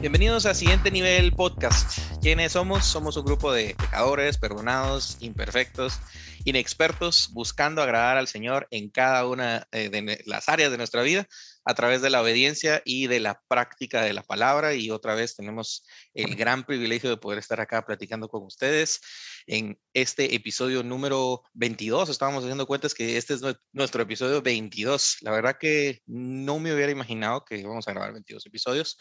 Bienvenidos a Siguiente Nivel Podcast. ¿Quiénes somos? Somos un grupo de pecadores, perdonados, imperfectos, inexpertos, buscando agradar al Señor en cada una eh, de las áreas de nuestra vida a través de la obediencia y de la práctica de la palabra. Y otra vez tenemos el gran privilegio de poder estar acá platicando con ustedes en este episodio número 22. Estábamos haciendo cuentas que este es nuestro episodio 22. La verdad que no me hubiera imaginado que íbamos a grabar 22 episodios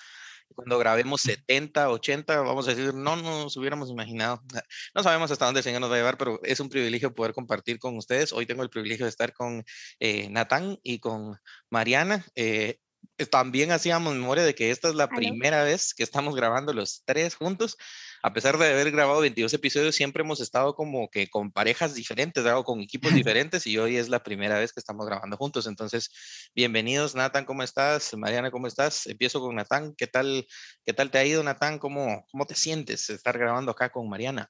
cuando grabemos 70, 80, vamos a decir, no nos hubiéramos imaginado. No sabemos hasta dónde el Señor nos va a llevar, pero es un privilegio poder compartir con ustedes. Hoy tengo el privilegio de estar con eh, Natán y con Mariana. Eh, también hacíamos memoria de que esta es la primera vez que estamos grabando los tres juntos a pesar de haber grabado 22 episodios, siempre hemos estado como que con parejas diferentes, o con equipos diferentes y hoy es la primera vez que estamos grabando juntos. Entonces, bienvenidos, Nathan, ¿cómo estás? Mariana, ¿cómo estás? Empiezo con Nathan. ¿Qué tal, qué tal te ha ido, Nathan? ¿Cómo, cómo te sientes estar grabando acá con Mariana?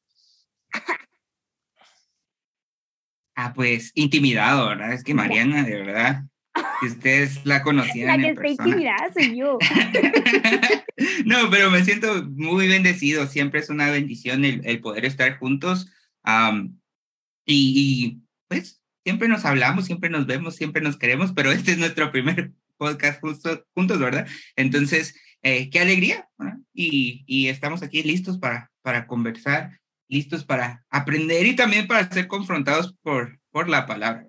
Ah, pues intimidado, ¿verdad? Es que Mariana, de verdad, si ustedes la conocían. La que está intimidada soy yo. no, pero me siento muy bendecido. Siempre es una bendición el, poder estar juntos. y, pues siempre nos hablamos, siempre nos vemos, siempre nos queremos, pero este es nuestro primer podcast juntos, ¿verdad? Entonces, eh, qué alegría. Y, y, estamos aquí listos para, para conversar, listos para aprender y también para ser confrontados por, por la palabra.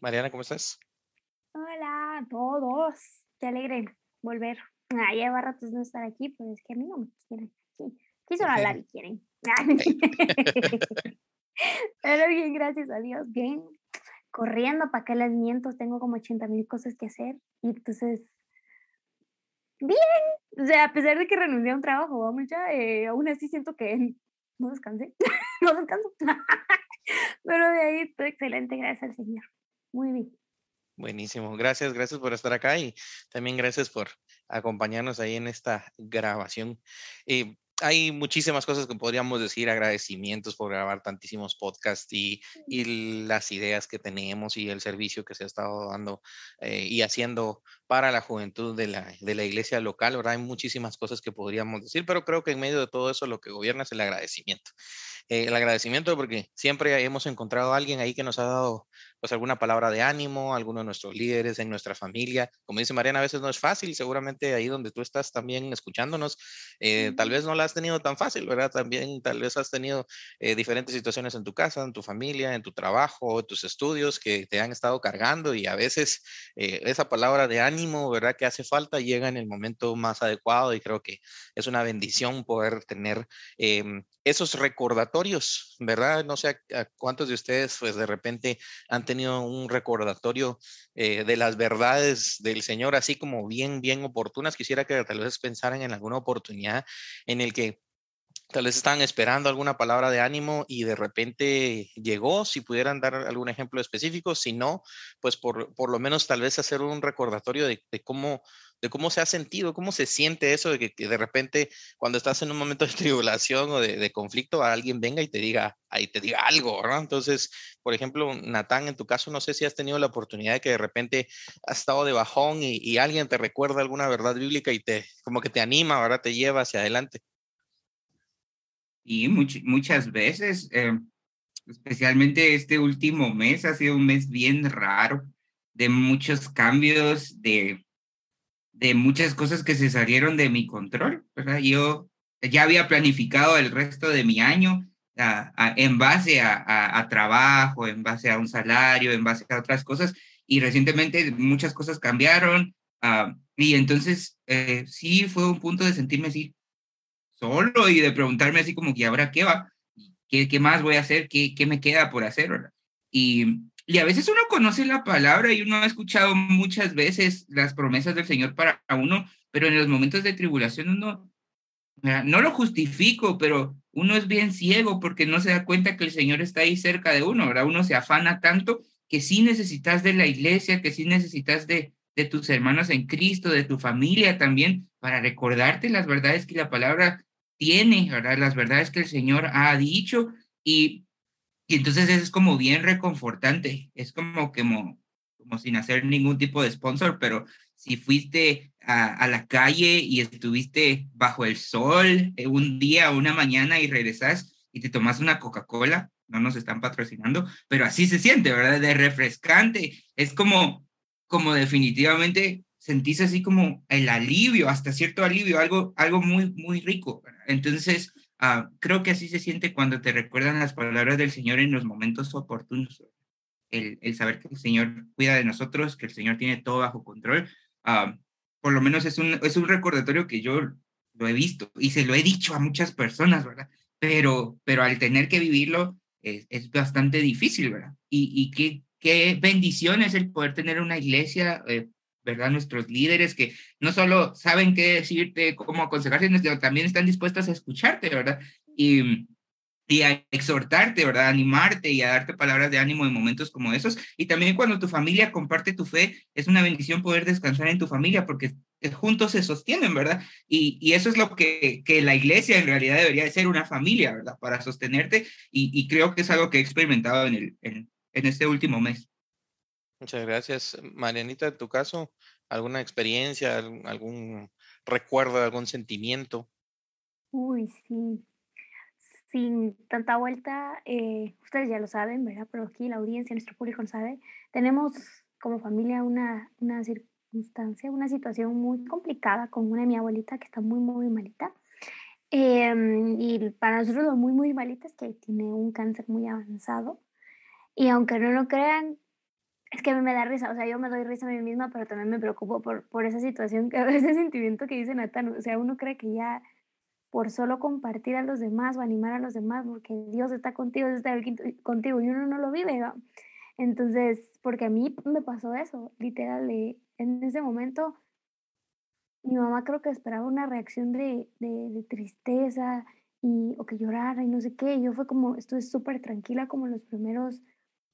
Mariana, ¿cómo estás? Hola a todos. Qué alegre volver. Ah, lleva ratos no estar aquí, pero es que a mí no me quieren aquí. Quiso hablar y quieren. pero bien, gracias a Dios. Bien. Corriendo, ¿para que les miento? Tengo como 80 mil cosas que hacer. Y entonces, bien. O sea, a pesar de que renuncié a un trabajo, vamos ya, eh, aún así siento que no descansé. no descanso. pero de ahí estoy excelente, gracias al Señor. Muy bien. Buenísimo, gracias, gracias por estar acá y también gracias por acompañarnos ahí en esta grabación. Eh, hay muchísimas cosas que podríamos decir, agradecimientos por grabar tantísimos podcasts y, y las ideas que tenemos y el servicio que se ha estado dando eh, y haciendo para la juventud de la, de la iglesia local, ¿verdad? Hay muchísimas cosas que podríamos decir, pero creo que en medio de todo eso lo que gobierna es el agradecimiento. Eh, el agradecimiento porque siempre hemos encontrado a alguien ahí que nos ha dado pues alguna palabra de ánimo, alguno de nuestros líderes en nuestra familia. Como dice Mariana, a veces no es fácil, seguramente ahí donde tú estás también escuchándonos, eh, tal vez no la has tenido tan fácil, ¿verdad? También tal vez has tenido eh, diferentes situaciones en tu casa, en tu familia, en tu trabajo, en tus estudios que te han estado cargando y a veces esa palabra de ánimo, ¿verdad? Que hace falta llega en el momento más adecuado y creo que es una bendición poder tener em, esos recordatorios, ¿verdad? No sé a, cuántos de ustedes, pues de repente han tenido un recordatorio eh, de las verdades del Señor, así como bien, bien oportunas. Quisiera que tal vez pensaran en alguna oportunidad en el que tal vez estaban esperando alguna palabra de ánimo y de repente llegó, si pudieran dar algún ejemplo específico, si no, pues por, por lo menos tal vez hacer un recordatorio de, de cómo de cómo se ha sentido, cómo se siente eso de que, de repente cuando estás en un momento de tribulación o de, conflicto, alguien venga y te diga, ahí te diga algo. Entonces, por ejemplo, Natán, en tu caso, no sé si has tenido la oportunidad de que de repente has estado de bajón y, alguien te recuerda alguna verdad bíblica y te, como que te anima, ¿verdad? Te lleva hacia adelante. Y muchas veces, eh, especialmente este último mes, ha sido un mes bien raro, de muchos cambios, de de muchas cosas que se salieron de mi control, ¿verdad? Yo ya había planificado el resto de mi año en base a, trabajo, en base a un salario, en base a otras cosas, y recientemente muchas cosas cambiaron, ah, y entonces eh, sí fue un punto de sentirme así solo y de preguntarme así como que ahora qué va, qué, qué más voy a hacer, qué, qué me queda por hacer. Y y a veces uno conoce la palabra y uno ha escuchado muchas veces las promesas del Señor para uno, pero en los momentos de tribulación uno, no lo justifico, pero uno es bien ciego porque no se da cuenta que el Señor está ahí cerca de uno, ¿verdad? Uno se afana tanto que sí necesitas de la iglesia, que sí necesitas de, de tus hermanos en Cristo, de tu familia también, para recordarte las verdades que la palabra tiene, ¿verdad? Las verdades que el Señor ha dicho y y entonces es como bien reconfortante, es como, como, como sin hacer ningún tipo de sponsor, pero si fuiste a, a la calle y estuviste bajo el sol eh, un día una mañana y regresas y te tomas una Coca-Cola, no nos están patrocinando, pero así se siente, ¿verdad? De refrescante. Es como, como definitivamente sentís así como el alivio, hasta cierto alivio, algo, algo muy, muy rico. Entonces, uh, creo que así se siente cuando te recuerdan las palabras del Señor en los momentos oportunos. El, saber que el Señor cuida de nosotros, que el Señor tiene todo bajo control. Uh, por lo menos es un, es un recordatorio que yo lo he visto y se lo he dicho a muchas personas, ¿verdad? Pero, pero al tener que vivirlo es, es bastante difícil, ¿verdad? Y, y qué, qué bendición es el poder tener una iglesia eh, ¿verdad? Nuestros líderes que no solo saben qué decirte, cómo aconsejarte, sino también están dispuestos a escucharte, ¿verdad? Y, y a exhortarte, ¿verdad? A animarte y a darte palabras de ánimo en momentos como esos. Y también cuando tu familia comparte tu fe, es una bendición poder descansar en tu familia porque juntos se sostienen, ¿verdad? Y, y eso es lo que, que la iglesia en realidad debería de ser una familia, ¿verdad? Para sostenerte. Y, y creo que es algo que he experimentado en, el, en, en este último mes. Muchas gracias. Marianita, en tu caso, ¿alguna experiencia, algún recuerdo, algún sentimiento? Uy, sí. Sin tanta vuelta, eh, ustedes ya lo saben, ¿verdad? Pero aquí la audiencia, nuestro público lo sabe. Tenemos como familia una, una circunstancia, una situación muy complicada con una de mi abuelita que está muy, muy malita. Em, y para nosotros lo muy, muy malita es que tiene un cáncer muy avanzado. Y aunque no lo crean, es que me da risa, o sea, yo me doy risa a mí misma, pero también me preocupo por, por esa situación, ese sentimiento que dice Natán, o sea, uno cree que ya por solo compartir a los demás o animar a los demás, porque Dios está contigo, Dios está contigo y uno no lo vive. Entonces, porque a mí me pasó eso, literal, en ese momento, mi mamá creo que esperaba una reacción de, de, de tristeza y, o que llorara y no sé qué, yo fue como, estuve súper tranquila como los primeros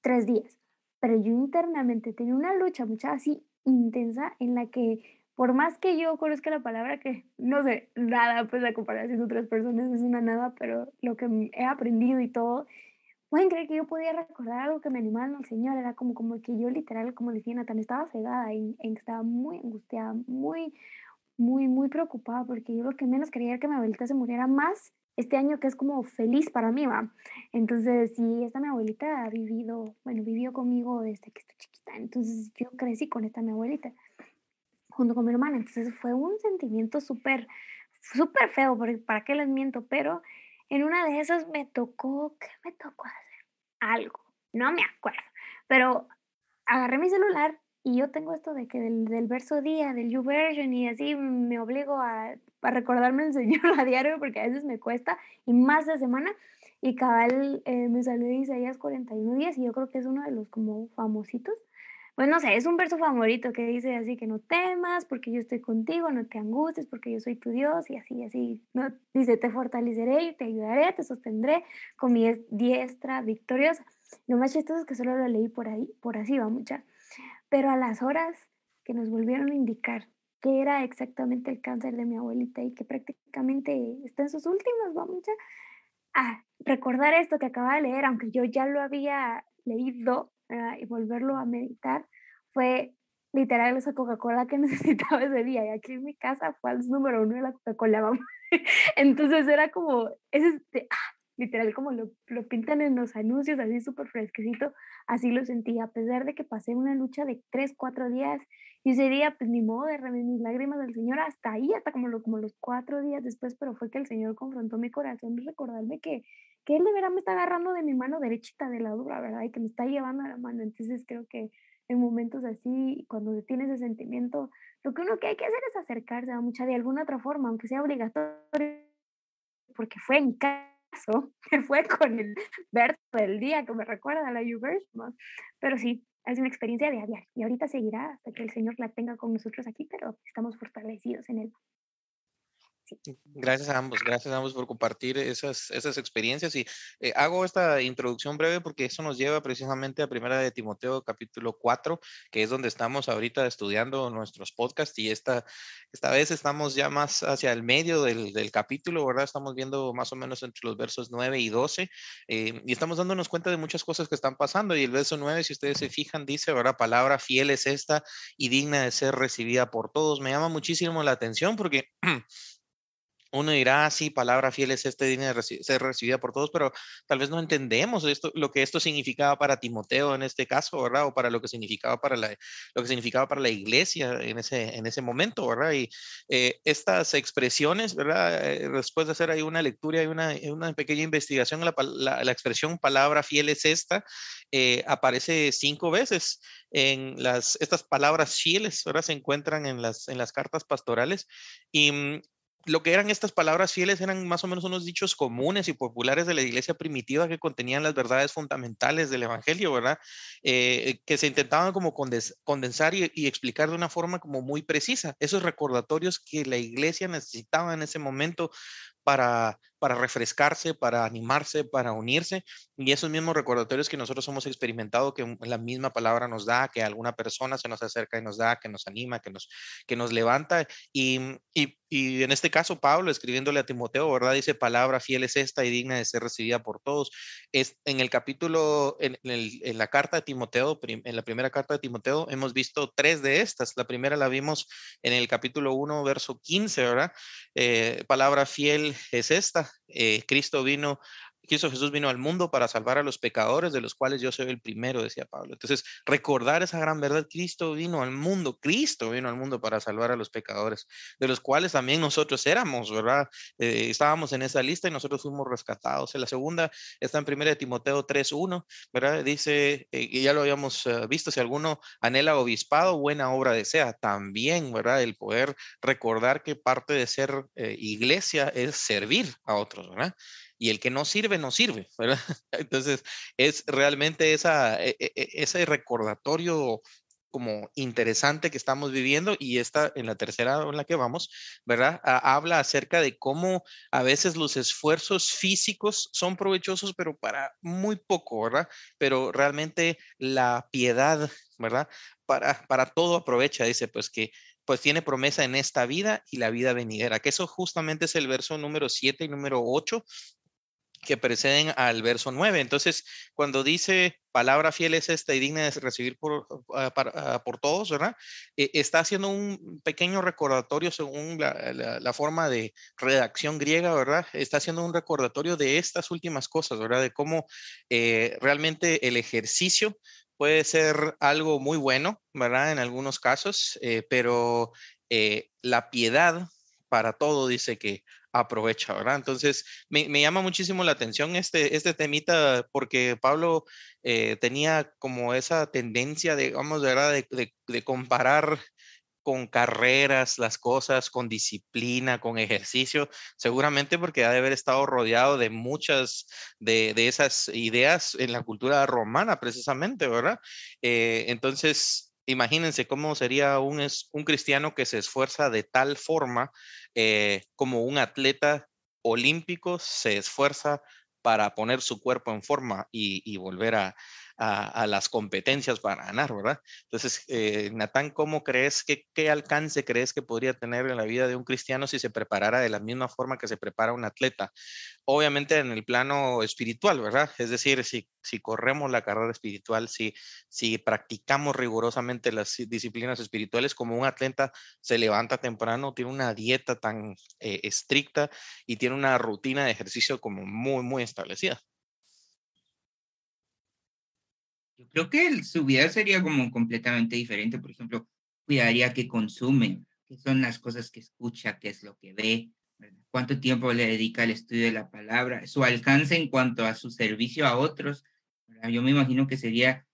tres días pero yo internamente tenía una lucha mucha así intensa en la que por más que yo conozca la palabra que no sé nada, pues la comparación de otras personas es una nada, pero lo que he aprendido y todo, pueden creer que yo podía recordar algo que me animaba al Señor, era como, como que yo literal, como decía Nathan, estaba cegada y, estaba muy angustiada, muy, muy, muy preocupada, porque yo lo que menos quería era que mi abuelita se muriera más este año que es como feliz para mí, va. Entonces, sí, esta mi abuelita ha vivido, bueno, vivió conmigo desde que estoy chiquita, entonces yo crecí con esta mi abuelita, junto con mi hermana, entonces fue un sentimiento súper, súper feo, porque para qué les miento, pero en una de esas me tocó, ¿qué me tocó hacer? Algo, no me acuerdo, pero agarré mi celular y yo tengo esto de que del, del verso día, del YouVersion, y así me obligo a, a, recordarme el Señor a diario porque a veces me cuesta, y más de semana. Y cabal eh, me salió de Isaías 41 días, y yo creo que es uno de los como famositos. Bueno, no sé, es un verso favorito que dice así que no temas porque yo estoy contigo, no te angusties porque yo soy tu Dios y así, así. ¿no? Dice, te fortaleceré te ayudaré, te sostendré con mi diestra victoriosa. Lo más chistoso es que solo lo leí por ahí, por así va mucha. Pero a las horas que nos volvieron a indicar que era exactamente el cáncer de mi abuelita y que prácticamente está en sus últimas, vamos a recordar esto que acaba de leer, aunque yo ya lo había leído y volverlo a meditar, fue literal esa Coca-Cola que necesitaba ese día. Y aquí en mi casa fue el número uno de la Coca-Cola, Entonces era como, ese, ah, literal como lo, lo pintan en los anuncios, así súper fresquecito, así lo sentí, a pesar de que pasé una lucha de tres, cuatro días, y ese día, pues ni modo de mis lágrimas del Señor hasta ahí, hasta como, lo, como los cuatro días después, pero fue que el Señor confrontó mi corazón recordarme que, que Él de verdad me está agarrando de mi mano derechita de la dura, ¿verdad? Y que me está llevando a la mano, entonces creo que en momentos así, cuando tienes ese sentimiento, lo que uno que hay que hacer es acercarse a mucha de alguna otra forma, aunque sea obligatorio, porque fue en casa que fue con el verso del día que me recuerda a la YouVersion. Pero sí, es una experiencia diaria y ahorita seguirá hasta que el Señor la tenga con nosotros aquí, pero estamos fortalecidos en él. Gracias a ambos, gracias a ambos por compartir esas, esas experiencias y eh, hago esta introducción breve porque eso nos lleva precisamente a Primera de Timoteo capítulo 4, que es donde estamos ahorita estudiando nuestros podcasts y esta, esta vez estamos ya más hacia el medio del, del capítulo, ¿verdad? Estamos viendo más o menos entre los versos 9 y 12 eh, y estamos dándonos cuenta de muchas cosas que están pasando y el verso 9, si ustedes se fijan, dice, ¿verdad? Palabra fiel es esta y digna de ser recibida por todos. Me llama muchísimo la atención porque... uno dirá, ah, sí, palabra fiel es este dinero ser recibida por todos, pero tal vez no entendemos esto, lo que esto significaba para Timoteo en este caso, ¿verdad? O para lo que significaba para la, lo que significaba para la iglesia en ese, en ese momento, ¿verdad? Y eh, estas expresiones, ¿verdad? Eh, después de hacer ahí una lectura y una, una pequeña investigación, la, la, expresión palabra fiel es esta, eh, aparece cinco veces en las, estas palabras fieles, ¿verdad? Se encuentran en las, en las cartas pastorales y mm, lo que eran estas palabras fieles eran más o menos unos dichos comunes y populares de la iglesia primitiva que contenían las verdades fundamentales del evangelio, ¿verdad? Eh, que se intentaban como condensar y, explicar de una forma como muy precisa. Esos recordatorios que la iglesia necesitaba en ese momento para, para refrescarse, para animarse, para unirse. Y esos mismos recordatorios que nosotros hemos experimentado, que la misma palabra nos da, que alguna persona se nos acerca y nos da, que nos anima, que nos, que nos levanta. Y, y, y en este caso, Pablo, escribiéndole a Timoteo, ¿verdad? Dice, palabra fiel es esta y digna de ser recibida por todos. Es, en el capítulo, en, en la carta de Timoteo, en la primera carta de Timoteo, hemos visto tres de estas. La primera la vimos en el capítulo 1, verso 15, ¿verdad? Eh, palabra fiel es esta. Eh, Cristo vino Cristo Jesús vino al mundo para salvar a los pecadores, de los cuales yo soy el primero, decía Pablo. Entonces, recordar esa gran verdad, Cristo vino al mundo, Cristo vino al mundo para salvar a los pecadores, de los cuales también nosotros éramos, ¿verdad? Eh, estábamos en esa lista y nosotros fuimos rescatados. En la segunda está en 1 Timoteo 3.1, ¿verdad? Dice, eh, y ya lo habíamos eh, visto, si alguno anhela obispado, buena obra desea. También, ¿verdad? El poder recordar que parte de ser iglesia es servir a otros, ¿verdad? Y el que no sirve, no sirve, ¿verdad? Entonces, es realmente esa, e, e, e, ese recordatorio como interesante que estamos viviendo y esta en la tercera en la que vamos, ¿verdad? habla acerca de cómo a veces los esfuerzos físicos son provechosos, pero para muy poco, ¿verdad? Pero realmente la piedad, ¿verdad? Para, para todo aprovecha, dice, pues que pues tiene promesa en esta vida y la vida venidera, que eso justamente es el verso número 7 y número 8 que preceden al verso 9. Entonces, cuando dice palabra fiel es esta y digna de recibir por, ah, ah, por todos, ¿verdad? E, está haciendo un pequeño recordatorio según la, forma de redacción griega, ¿verdad? Está haciendo un recordatorio de estas últimas cosas, ¿verdad? De cómo eh, realmente el ejercicio puede ser algo muy bueno, ¿verdad? En algunos casos, eh, pero eh, la piedad para todo dice que aprovecha, ¿verdad? Entonces, me, llama muchísimo la atención este, este temita porque Pablo eh, tenía como esa tendencia, digamos, ¿verdad? De, de, comparar con carreras, las cosas, con disciplina, con ejercicio, seguramente porque ha de haber estado rodeado de muchas de, de esas ideas en la cultura romana, precisamente, ¿verdad? Eh, entonces, imagínense cómo sería un, un cristiano que se esfuerza de tal forma eh, como un atleta olímpico se esfuerza para poner su cuerpo en forma y volver a, a, las competencias para ganar, ¿verdad? Entonces, eh, Natán, ¿cómo crees que qué alcance crees que podría tener en la vida de un cristiano si se preparara de la misma forma que se prepara un atleta? Obviamente en el plano espiritual, ¿verdad? Es decir, si, si corremos la carrera espiritual, si, si practicamos rigurosamente las disciplinas espirituales, como un atleta se levanta temprano, tiene una dieta tan eh, estricta y tiene una rutina de ejercicio como muy, muy establecida. Yo creo que su vida sería como completamente diferente. Por ejemplo, cuidaría qué consume, qué son las cosas que escucha, qué es lo que ve, cuánto tiempo le dedica al estudio de la palabra, su alcance en cuanto a su servicio a otros. Yo me imagino que sería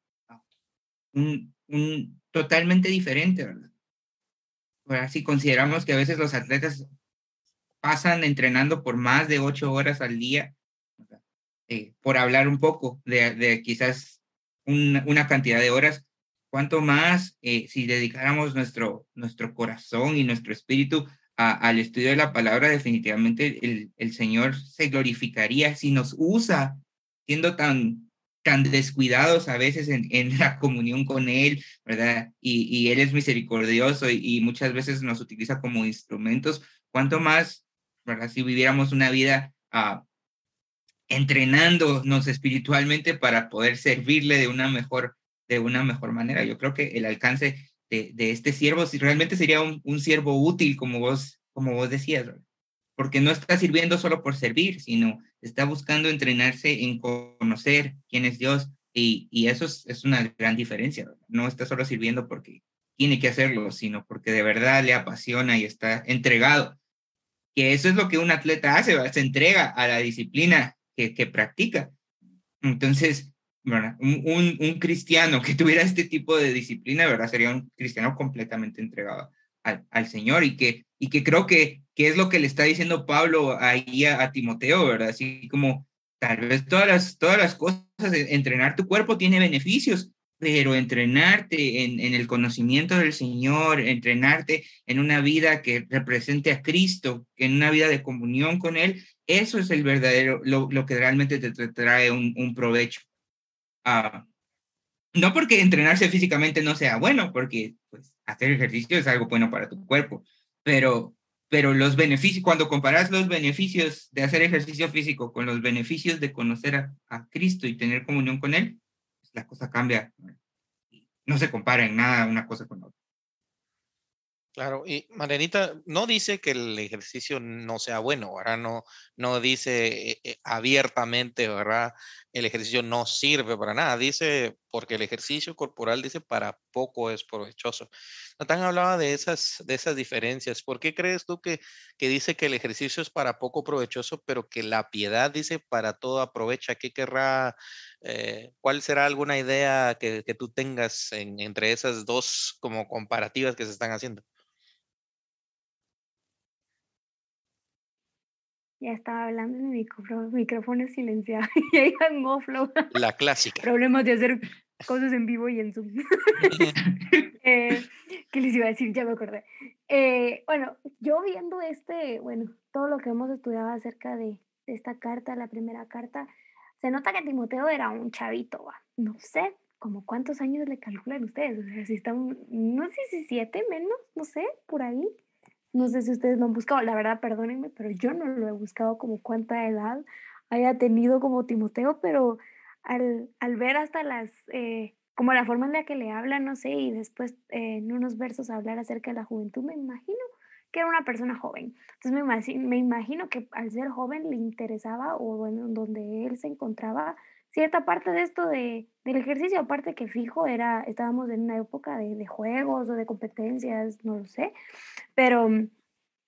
un, un totalmente diferente, ¿verdad? Ahora, si consideramos que a veces los atletas pasan entrenando por más de ocho horas al día, eh, por hablar un poco de, de quizás una cantidad de horas, cuanto más eh, si dedicáramos nuestro, nuestro corazón y nuestro espíritu al estudio de la palabra, definitivamente el, Señor se glorificaría si nos usa siendo tan, tan descuidados a veces en, en la comunión con Él, ¿verdad? Y, Él es misericordioso y, muchas veces nos utiliza como instrumentos. ¿Cuánto más, ¿verdad? Si viviéramos una vida uh, entrenándonos espiritualmente para poder servirle de una mejor, de una mejor manera. Yo creo que el alcance de, de este siervo realmente sería un, un, siervo útil, como vos, como vos decías, porque no está sirviendo solo por servir, sino está buscando entrenarse en conocer quién es Dios y, y eso es, es, una gran diferencia. No está solo sirviendo porque tiene que hacerlo, sino porque de verdad le apasiona y está entregado. Que eso es lo que un atleta hace, se entrega a la disciplina que, practica. Entonces, un, un, cristiano que tuviera este tipo de disciplina, ¿verdad? Sería un cristiano completamente entregado al, al Señor y que, y que creo que, que es lo que le está diciendo Pablo ahí a, Timoteo, ¿verdad? Así como tal vez todas las, todas las cosas, entrenar tu cuerpo tiene beneficios, pero entrenarte en, en, el conocimiento del Señor, entrenarte en una vida que represente a Cristo, en una vida de comunión con Él, eso es el verdadero, lo, lo que realmente te, trae un, un provecho. Uh, no porque entrenarse físicamente no sea bueno, porque pues, hacer ejercicio es algo bueno para tu cuerpo, pero, pero los beneficios, cuando comparas los beneficios de hacer ejercicio físico con los beneficios de conocer a, a Cristo y tener comunión con Él, pues, la cosa cambia. No se compara en nada una cosa con otra. Claro, y Marianita no dice que el ejercicio no sea bueno, ¿verdad? No, no dice eh, eh, abiertamente, ¿verdad? El ejercicio no sirve para nada. Dice, porque el ejercicio corporal dice para poco es provechoso. Natán hablaba de esas, de esas diferencias. ¿Por qué crees tú que, que dice que el ejercicio es para poco provechoso, pero que la piedad dice para todo aprovecha? ¿Qué querrá, eh, cuál será alguna idea que, que tú tengas en, entre esas dos como comparativas que se están haciendo? Ya estaba hablando en mi micrófono, micrófono silenciado y ahí en flow. La clásica. Problemas de hacer cosas en vivo y en Zoom. eh, ¿Qué les iba a decir? Ya me acordé. Eh, bueno, yo viendo este, bueno, todo lo que hemos estudiado acerca de, de, esta carta, la primera carta, se nota que Timoteo era un chavito, ¿va? no sé, como cuántos años le calculan ustedes, o sea, si está no sé si siete menos, no sé, por ahí. No sé si ustedes lo han buscado, la verdad, perdónenme, pero yo no lo he buscado como cuánta edad haya tenido como Timoteo, pero al, al ver hasta las, eh, como la forma en la que le habla, no sé, y después eh, en unos versos hablar acerca de la juventud, me imagino que era una persona joven. Entonces me imagino, me imagino que al ser joven le interesaba, o bueno, donde él se encontraba, cierta parte de esto de, del ejercicio, aparte que fijo, era, estábamos en una época de, de, juegos o de competencias, no lo sé, pero mm,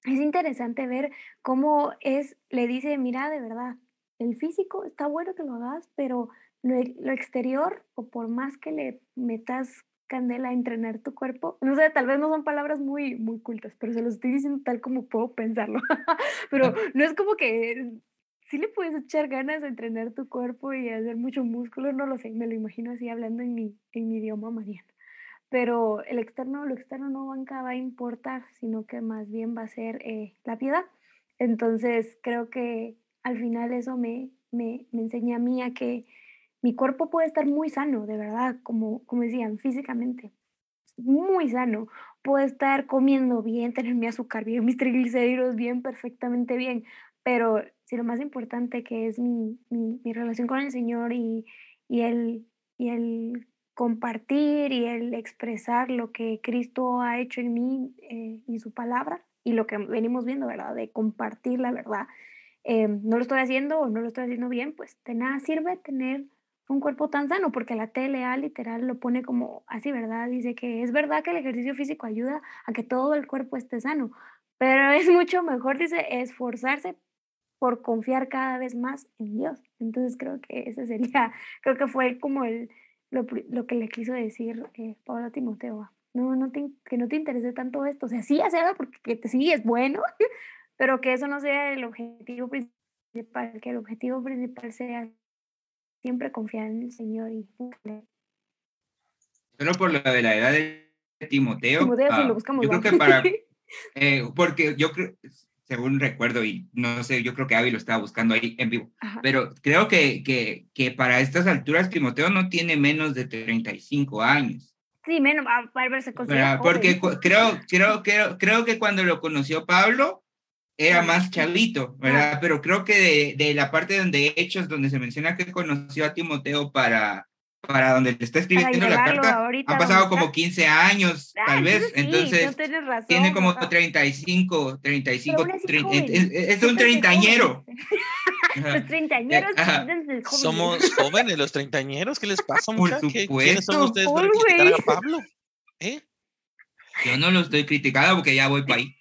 es interesante ver cómo es, le dice, mira, de verdad, el físico está bueno que lo hagas, pero lo, lo exterior, o por más que le metas candela a entrenar tu cuerpo, no sé, tal vez no son palabras muy, muy cultas, pero se los estoy diciendo tal como puedo pensarlo, pero no es como que sí le puedes echar ganas a entrenar tu cuerpo y hacer mucho músculo, no lo sé, me lo imagino así hablando en mi, en mi idioma mariano. Pero el externo, lo externo no va a importar, sino que más bien va a ser eh, la piedad. Entonces creo que al final eso me, me, me enseña a mí a que mi cuerpo puede estar muy sano, de verdad, como, como decían, físicamente, muy sano. Puedo estar comiendo bien, tener mi azúcar bien, mis triglicéridos bien, perfectamente bien, pero si lo más importante que es mi, mi, mi relación con el Señor y, y, el, y el compartir y el expresar lo que Cristo ha hecho en mí eh, y su palabra y lo que venimos viendo, ¿verdad? De compartir la verdad. Eh, no lo estoy haciendo o no lo estoy haciendo bien, pues de nada sirve tener un cuerpo tan sano, porque la TLA literal lo pone como así, ¿verdad? Dice que es verdad que el ejercicio físico ayuda a que todo el cuerpo esté sano, pero es mucho mejor, dice, esforzarse por confiar cada vez más en Dios. Entonces creo que ese sería, creo que fue como el, lo, lo que le quiso decir eh, Pablo Timoteo. No, no te, que no te interese tanto esto. O sea, sí hacerlo porque te, sí es bueno, pero que eso no sea el objetivo principal, que el objetivo principal sea siempre confiar en el Señor y Solo por lo de la edad de Timoteo, Timoteo si lo ah, buscamos yo creo que para, Eh, porque yo creo, según recuerdo, y no sé, yo creo que Avi lo estaba buscando ahí en vivo, pero creo que, que, que para estas alturas Timoteo no tiene menos de 35 años. Sí, menos, para verse Porque creo, creo, creo, creo que cuando lo conoció Pablo era más chavito, ¿verdad? Pero creo que de, de la parte donde Hechos, donde se menciona que conoció a Timoteo para para donde te está escribiendo la carta, ha pasado como 15 años, ah, tal vez. entonces, tiene como 35, 35, es, un treintañero. los treintañeros Somos jóvenes, los treintañeros, ¿qué les pasa? Por ¿Quiénes son ustedes para criticar a Pablo? ¿Eh? Yo no lo estoy criticando porque ya voy para ahí.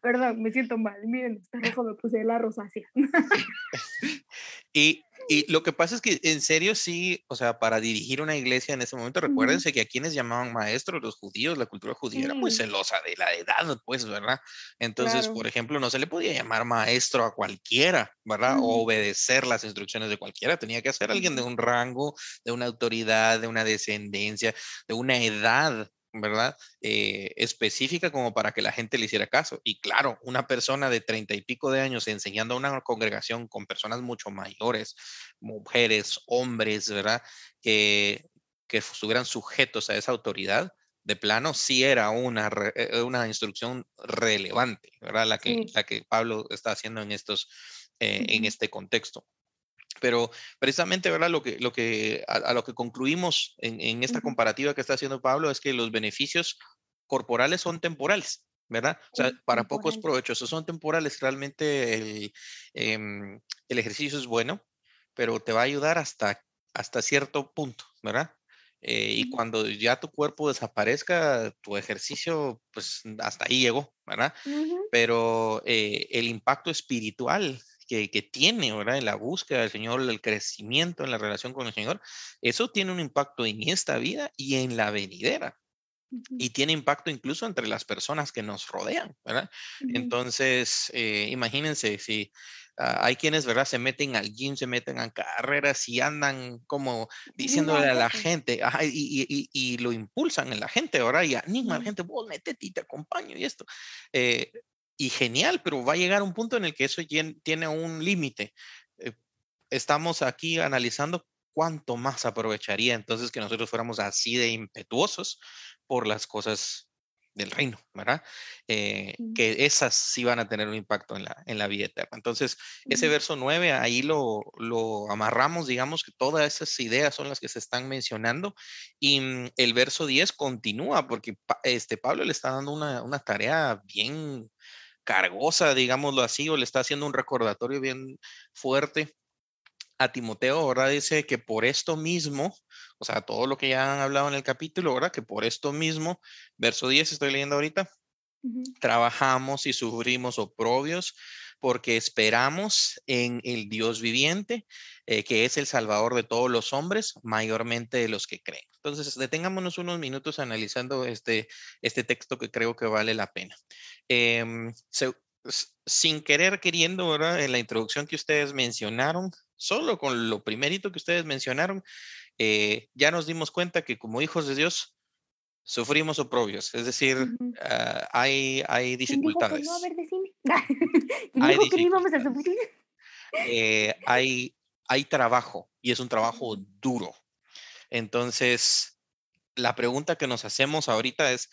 Perdón, me siento mal. Miren, está rojo me puse la rosácea. y y lo que pasa es que en serio sí, o sea, para dirigir una iglesia en ese momento, recuérdense que a quienes llamaban maestros, los judíos, la cultura judía era muy celosa de la edad, pues, ¿verdad? Entonces, por ejemplo, no se le podía llamar maestro a cualquiera, ¿verdad? O obedecer las instrucciones de cualquiera, tenía que ser alguien de un rango, de una autoridad, de una descendencia, de una edad ¿verdad? Eh, específica como para que la gente le hiciera caso. Y claro, una persona de treinta y pico de años enseñando a una congregación con personas mucho mayores, mujeres, hombres, ¿verdad? Que, que estuvieran sujetos a esa autoridad, de plano sí era una, eh, una instrucción relevante, ¿verdad? La que, la que Pablo está haciendo en, estos, eh, en este contexto. Pero precisamente, ¿verdad? Lo que, lo que, a, lo que concluimos en, esta comparativa que está haciendo Pablo es que los beneficios corporales son temporales, ¿verdad? O sea, para pocos provechosos son temporales. Realmente el, em, el, ejercicio es bueno, pero te va a ayudar hasta, hasta cierto punto, ¿verdad? Eh, y cuando ya tu cuerpo desaparezca, tu ejercicio, pues hasta ahí llegó, ¿verdad? Pero eh, el impacto espiritual que, tiene, ¿verdad? En la búsqueda del Señor, el crecimiento en la relación con el Señor, eso tiene un impacto en esta vida y en la venidera. Y tiene impacto incluso entre las personas que nos rodean, ¿verdad? Entonces, eh, imagínense si ah, hay quienes, ¿verdad? Se meten al gym, se meten a carreras y andan como diciéndole a la gente, y, lo impulsan en la gente, ¿verdad? Y anima a la gente, vos métete y te acompaño y esto. Eh, y genial, pero va a llegar un punto en el que eso tiene un límite. Eh, estamos aquí analizando cuánto más aprovecharía entonces que nosotros fuéramos así de impetuosos por las cosas del reino, ¿verdad? Eh, que esas sí van a tener un impacto en la, en la vida eterna. Entonces, ese verso 9, ahí lo, lo, amarramos, digamos que todas esas ideas son las que se están mencionando y mm, el verso 10 continúa porque este, Pablo le está dando una, una tarea bien cargosa, digámoslo así, o le está haciendo un recordatorio bien fuerte a Timoteo, ¿verdad? Dice que por esto mismo, o sea, todo lo que ya han hablado en el capítulo, ¿verdad? Que por esto mismo, verso 10 estoy leyendo ahorita, trabajamos y sufrimos oprobios porque esperamos en el Dios viviente, eh, que es el Salvador de todos los hombres, mayormente de los que creen. Entonces, detengámonos unos minutos analizando este, este texto que creo que vale la pena. Em, sin querer queriendo, ¿verdad? En la introducción que ustedes mencionaron, solo con lo primerito que ustedes mencionaron, eh, ya nos dimos cuenta que como hijos de Dios sufrimos oprobios, es decir, ah, hay, hay dificultades. No, a ver, hay, eh, hay, hay trabajo y es un trabajo duro. Entonces, la pregunta que nos hacemos ahorita es,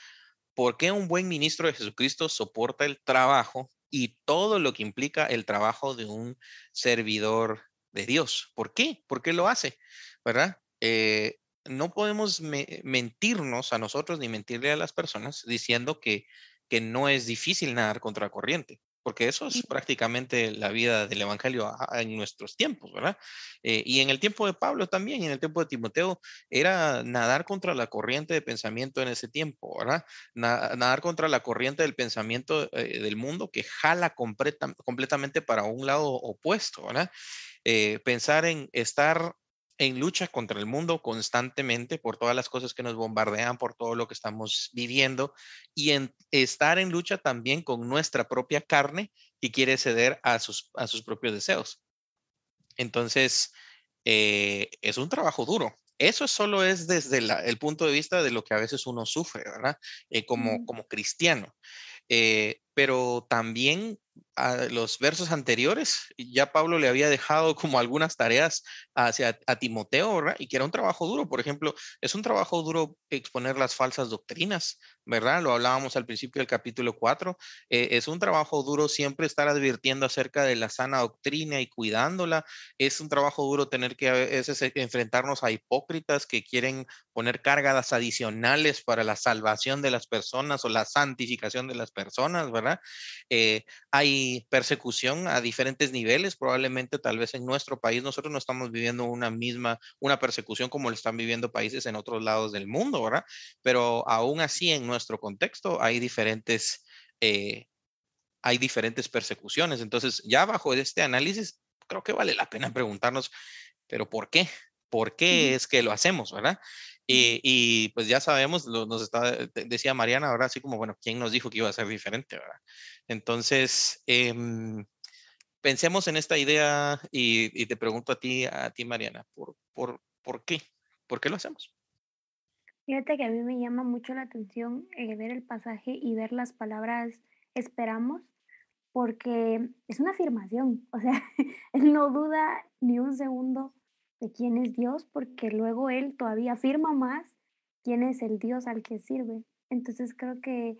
¿por qué un buen ministro de Jesucristo soporta el trabajo y todo lo que implica el trabajo de un servidor de Dios? ¿Por qué? ¿Por qué lo hace? ¿Verdad? Eh, no podemos mentirnos a nosotros ni mentirle a las personas diciendo que, que no es difícil nadar contra la corriente porque eso es prácticamente la vida del Evangelio en nuestros tiempos, ¿verdad? Eh, y en el tiempo de Pablo también, en el tiempo de Timoteo, era nadar contra la corriente de pensamiento en ese tiempo, ¿verdad? nadar contra la corriente del pensamiento eh, del mundo que jala completamente para un lado opuesto, ¿verdad? Eh, pensar en estar en lucha contra el mundo constantemente por todas las cosas que nos bombardean, por todo lo que estamos viviendo y en estar en lucha también con nuestra propia carne que quiere ceder a sus, a sus propios deseos. Entonces, eh, es un trabajo duro. Eso solo es desde el punto de vista de lo que a veces uno sufre, ¿verdad? Eh, como, como cristiano. Eh, pero también a los versos anteriores, ya Pablo le había dejado como algunas tareas hacia a Timoteo, ¿verdad? Y que era un trabajo duro. Por ejemplo, es un trabajo duro exponer las falsas doctrinas, ¿verdad? Lo hablábamos al principio del capítulo 4. Eh, es un trabajo duro siempre estar advirtiendo acerca de la sana doctrina y cuidándola. Es un trabajo duro tener que a veces e, enfrentarnos a hipócritas que quieren poner cargas adicionales para la salvación de las personas o la santificación de las personas, ¿verdad? Eh, hay persecución a diferentes niveles, probablemente tal vez en nuestro país nosotros no estamos viviendo una misma, una persecución como lo están viviendo países en otros lados del mundo, ¿verdad? Pero aún así en nuestro contexto hay diferentes, eh, hay diferentes persecuciones. Entonces, ya bajo este análisis, creo que vale la pena preguntarnos, pero ¿por qué? ¿Por qué es que lo hacemos, verdad? Y, pues ya sabemos, nos está, decía Mariana ahora así como, bueno, ¿quién nos dijo que iba a ser diferente, verdad? Entonces, em, pensemos en esta idea y, te pregunto a ti, a ti Mariana, ¿por, por, ¿por qué? ¿Por qué lo hacemos? Fíjate que a mí me llama mucho la atención eh, ver el pasaje y ver las palabras esperamos, porque es una afirmación, o sea, él no duda ni un segundo de quién es Dios, porque luego él todavía afirma más quién es el Dios al que sirve. Entonces creo que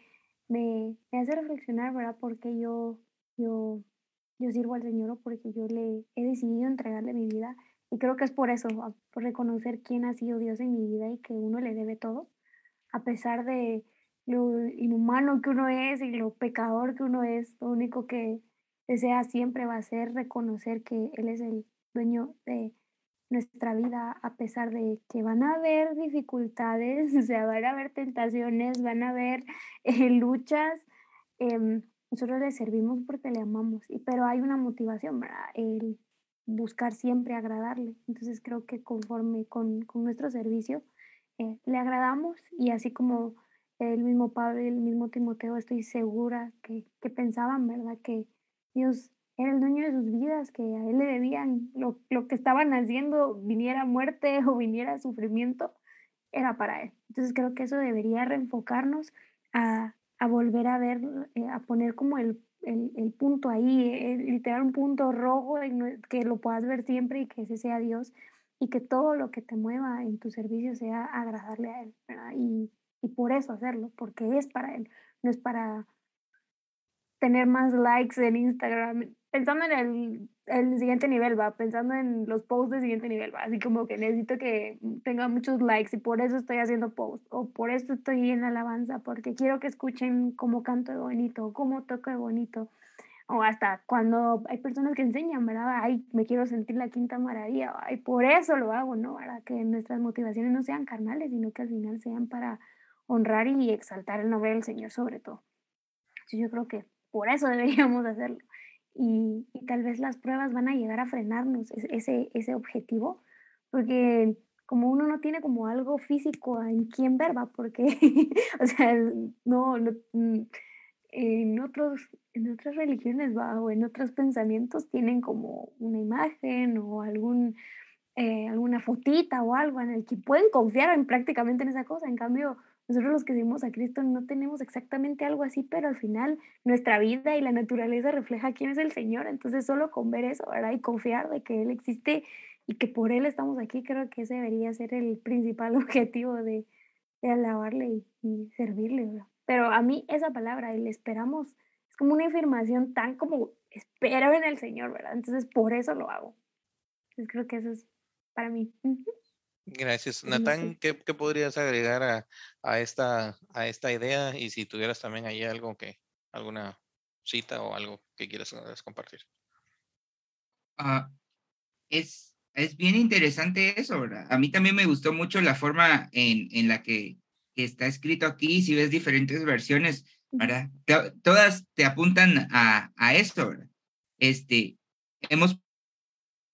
me, hace reflexionar, ¿verdad? Porque yo, yo, yo sirvo al Señor o porque yo le he decidido entregarle mi vida. Y creo que es por eso, por reconocer quién ha sido Dios en mi vida y que uno le debe todo, a pesar de lo inhumano que uno es y lo pecador que uno es, lo único que desea siempre va a ser reconocer que Él es el dueño de nuestra vida a pesar de que van a haber dificultades, o sea, van a haber tentaciones, van a haber eh, luchas. Em, nosotros le servimos porque le amamos, y, pero hay una motivación, ¿verdad? El buscar siempre agradarle. Entonces creo que conforme con, con nuestro servicio, eh, le agradamos y así como el mismo Pablo y el mismo Timoteo, estoy segura que, que pensaban, ¿verdad? Que Dios era el dueño de sus vidas, que a él le debían lo, lo que estaban haciendo, viniera muerte o viniera sufrimiento, era para él. Entonces creo que eso debería reenfocarnos a, a volver a ver, eh, a poner como el, el, el punto ahí, eh, literal un punto rojo, que lo puedas ver siempre y que ese sea Dios y que todo lo que te mueva en tu servicio sea agradarle a Él, Y, y por eso hacerlo, porque es para Él, no es para tener más likes en Instagram, pensando en el, el, siguiente nivel, va, pensando en los posts del siguiente nivel, va, así como que necesito que tenga muchos likes y por eso estoy haciendo posts, o por eso estoy en alabanza, porque quiero que escuchen cómo canto de bonito, cómo toco de bonito, o hasta cuando hay personas que enseñan, ¿verdad? Ay, me quiero sentir la quinta maravilla, ay, por eso lo hago, ¿no? Para que nuestras motivaciones no sean carnales, sino que al final sean para honrar y exaltar el nombre del Señor sobre todo. yo creo que por eso deberíamos hacerlo y, tal vez las pruebas van a llegar a frenarnos ese, ese objetivo, porque como uno no tiene como algo físico en quién ver, ¿va? Porque, o sea, no, no, mm, en, otros, en otras religiones, ¿va? O en otros pensamientos tienen como una imagen o algún, eh, alguna fotita o algo en el que pueden confiar en prácticamente en esa cosa. En cambio, nosotros los que seguimos a Cristo no tenemos exactamente algo así, pero al final nuestra vida y la naturaleza refleja quién es el Señor. Entonces solo con ver eso, ¿verdad? Y confiar de que Él existe y que por Él estamos aquí, creo que ese debería ser el principal objetivo de, de alabarle y, servirle, ¿verdad? Pero a mí esa palabra, el esperamos, es como una afirmación tan como espero en el Señor, ¿verdad? Entonces por eso lo hago. Entonces creo que eso es para mí. Gracias. Natán, ¿qué, podrías agregar a, esta, a esta idea? Y si tuvieras también ahí algo que, alguna cita o algo que quieras compartir. Ah, es, es bien interesante eso, ¿verdad? A mí también me gustó mucho la forma en, en la que, está escrito aquí, si ves diferentes versiones, ¿verdad? todas te apuntan a, a eso, ¿verdad? Este, hemos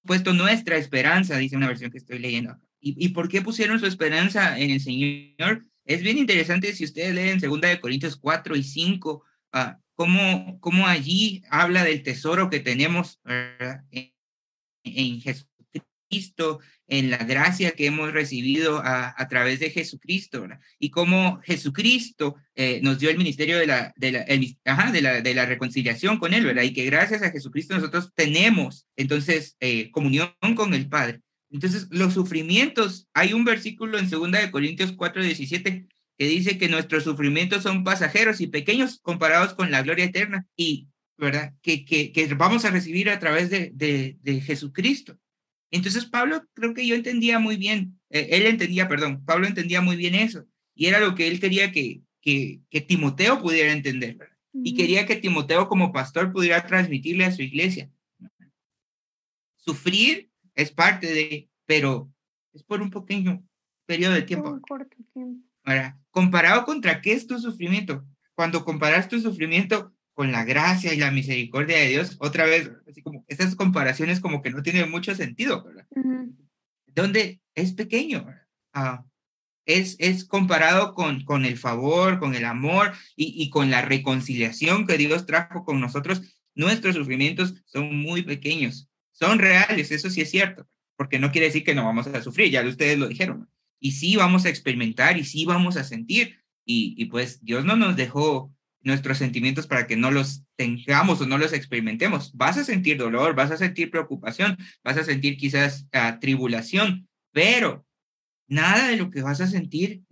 puesto nuestra esperanza, dice una versión que estoy leyendo ¿Y, por qué pusieron su esperanza en el Señor? Es bien interesante si ustedes leen 2 de Corintios 4 y 5, ah, cómo, cómo, allí habla del tesoro que tenemos en, Jesucristo, Cristo, en la gracia que hemos recibido a, través de Jesucristo, ¿verdad? y cómo Jesucristo eh, nos dio el ministerio de la, de, la, de la reconciliación con Él, ¿verdad? y que gracias a Jesucristo nosotros tenemos entonces eh, comunión con el Padre. Entonces, los sufrimientos, hay un versículo en 2 de Corintios 4, 17 que dice que nuestros sufrimientos son pasajeros y pequeños comparados con la gloria eterna y, ¿verdad? Que, que, que vamos a recibir a través de, de, de Jesucristo. Entonces Pablo creo que yo entendía muy bien, eh, él entendía, perdón, Pablo entendía muy bien eso y era lo que él quería que, que, que Timoteo pudiera entender ¿verdad? y quería que Timoteo como pastor pudiera transmitirle a su iglesia. Sufrir es parte de, pero es por un pequeño periodo de tiempo. Un corto tiempo. Ahora, comparado contra qué es tu sufrimiento. Cuando comparas tu sufrimiento con la gracia y la misericordia de Dios, otra vez, así como estas comparaciones como que no tienen mucho sentido, ¿verdad? Uh -huh. Donde es pequeño, uh, es, es comparado con, con el favor, con el amor y, y con la reconciliación que Dios trajo con nosotros, nuestros sufrimientos son muy pequeños, son reales, eso sí es cierto, porque no quiere decir que no vamos a sufrir, ya ustedes lo dijeron, y sí vamos a experimentar y sí vamos a sentir, y, pues Dios no nos dejó nuestros sentimientos para que no los tengamos o no los experimentemos. Vas a sentir dolor, vas a sentir preocupación, vas a sentir quizás uh, tribulación, pero nada de lo que vas a sentir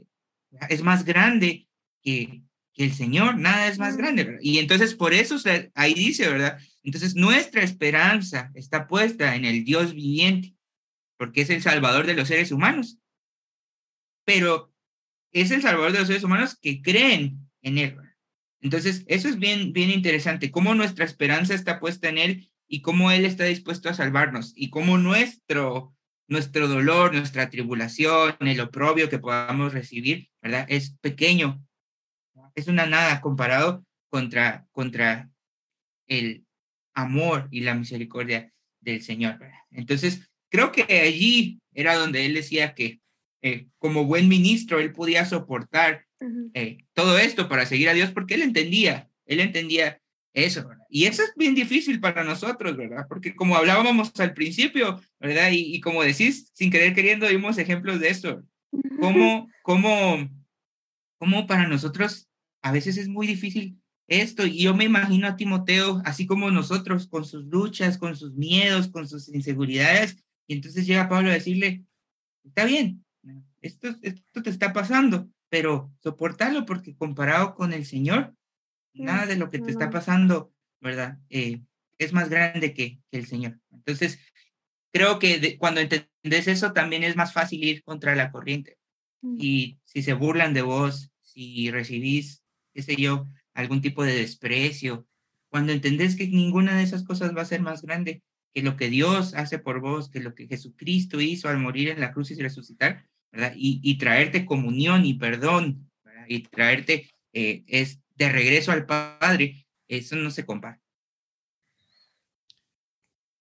es más grande que, que el Señor, nada es más grande. ¿verdad? Y entonces por eso ahí dice, ¿verdad? Entonces nuestra esperanza está puesta en el Dios viviente, porque es el Salvador de los seres humanos. Pero es el Salvador de los seres humanos que creen en Él. ¿verdad? Entonces, eso es bien, bien interesante, cómo nuestra esperanza está puesta en Él y cómo Él está dispuesto a salvarnos y cómo nuestro, nuestro dolor, nuestra tribulación, el oprobio que podamos recibir, ¿verdad? Es pequeño, es una nada comparado contra, contra el amor y la misericordia del Señor. ¿verdad? Entonces, creo que allí era donde Él decía que eh, como buen ministro, Él podía soportar eh, todo esto para seguir a Dios porque él entendía, él entendía eso, ¿verdad? Y eso es bien difícil para nosotros, ¿verdad? Porque como hablábamos al principio, ¿verdad? Y, y como decís, sin querer queriendo, dimos ejemplos de esto. ¿Cómo, cómo, cómo para nosotros a veces es muy difícil esto? Y yo me imagino a Timoteo, así como nosotros, con sus luchas, con sus miedos, con sus inseguridades, y entonces llega Pablo a decirle, está bien, esto, esto te está pasando, pero soportarlo porque comparado con el Señor, nada de lo que te está pasando, ¿verdad? Eh, es más grande que, que, el Señor. Entonces, creo que de, cuando entendés eso, también es más fácil ir contra la corriente. Y si se burlan de vos, si recibís, qué sé yo, algún tipo de desprecio, cuando entendés que ninguna de esas cosas va a ser más grande que lo que Dios hace por vos, que lo que Jesucristo hizo al morir en la cruz y resucitar, ¿verdad? Y, y, traerte comunión y perdón, ¿verdad? y traerte eh, es de regreso al Padre, eso no se compara.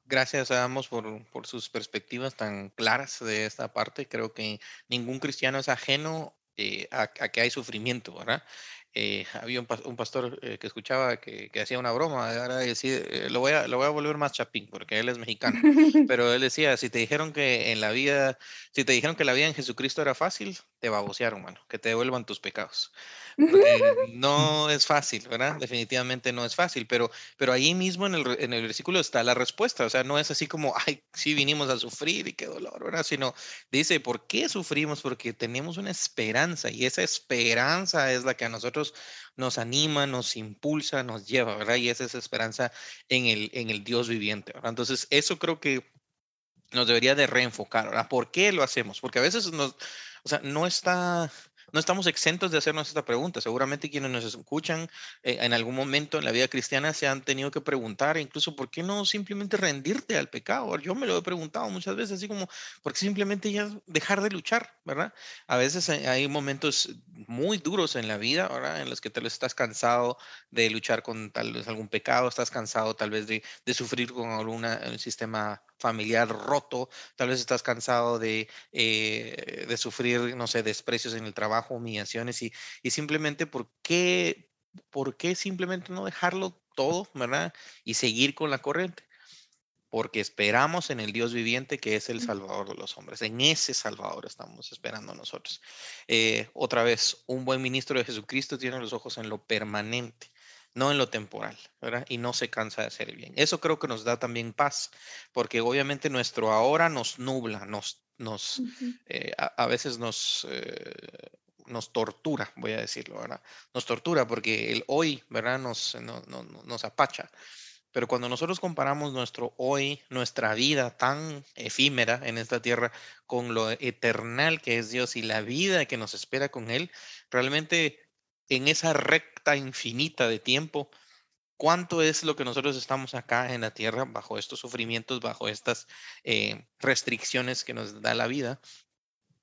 Gracias a ambos por, por sus perspectivas tan claras de esta parte. Creo que ningún cristiano es ajeno eh, a, a, que hay sufrimiento, ¿verdad? Eh, había un, un pastor eh, que escuchaba que, que, hacía una broma, ahora decía, eh, lo, voy a, lo voy a volver más chapín porque él es mexicano, pero él decía, si te dijeron que en la vida, si te dijeron que la vida en Jesucristo era fácil, te babosearon, mano, que te devuelvan tus pecados. Porque no es fácil, ¿verdad? Definitivamente no es fácil, pero, pero ahí mismo en el, en el versículo está la respuesta, o sea, no es así como, ay, sí vinimos a sufrir y qué dolor, ¿verdad? Sino dice, ¿por qué sufrimos? Porque tenemos una esperanza y esa esperanza es la que a nosotros nos anima, nos impulsa, nos lleva, ¿verdad? Y esa es esperanza en el, en el Dios viviente, ¿verdad? Entonces, eso creo que nos debería de reenfocar, ¿verdad? ¿Por qué lo hacemos? Porque a veces nos, o sea, no está, no estamos exentos de hacernos esta pregunta. Seguramente quienes nos escuchan eh, en algún momento en la vida cristiana se han tenido que preguntar, incluso, ¿por qué no simplemente rendirte al pecado? Yo me lo he preguntado muchas veces, así como, ¿por qué simplemente ya dejar de luchar, verdad? A veces hay momentos muy duros en la vida, ¿verdad? En los que tal vez estás cansado de luchar con tal vez algún pecado, estás cansado tal vez de, de sufrir con algún sistema familiar roto, tal vez estás cansado de, eh, de sufrir, no sé, desprecios en el trabajo, humillaciones y, y simplemente por qué, por qué simplemente no dejarlo todo, ¿verdad? Y seguir con la corriente. porque esperamos en el Dios viviente que es el Salvador de los hombres. En ese Salvador estamos esperando nosotros. Eh, otra vez, un buen ministro de Jesucristo tiene los ojos en lo permanente, no en lo temporal, ¿verdad? Y no se cansa de hacer el bien. Eso creo que nos da también paz, porque obviamente nuestro ahora nos nubla, nos, nos eh, a, veces nos... Eh, nos tortura, voy a decirlo, ¿verdad? Nos tortura porque el hoy, ¿verdad? Nos, nos apacha. Pero cuando nosotros comparamos nuestro hoy, nuestra vida tan efímera en esta tierra, con lo eternal que es Dios y la vida que nos espera con Él, realmente en esa recta infinita de tiempo, ¿cuánto es lo que nosotros estamos acá en la tierra bajo estos sufrimientos, bajo estas eh, restricciones que nos da la vida?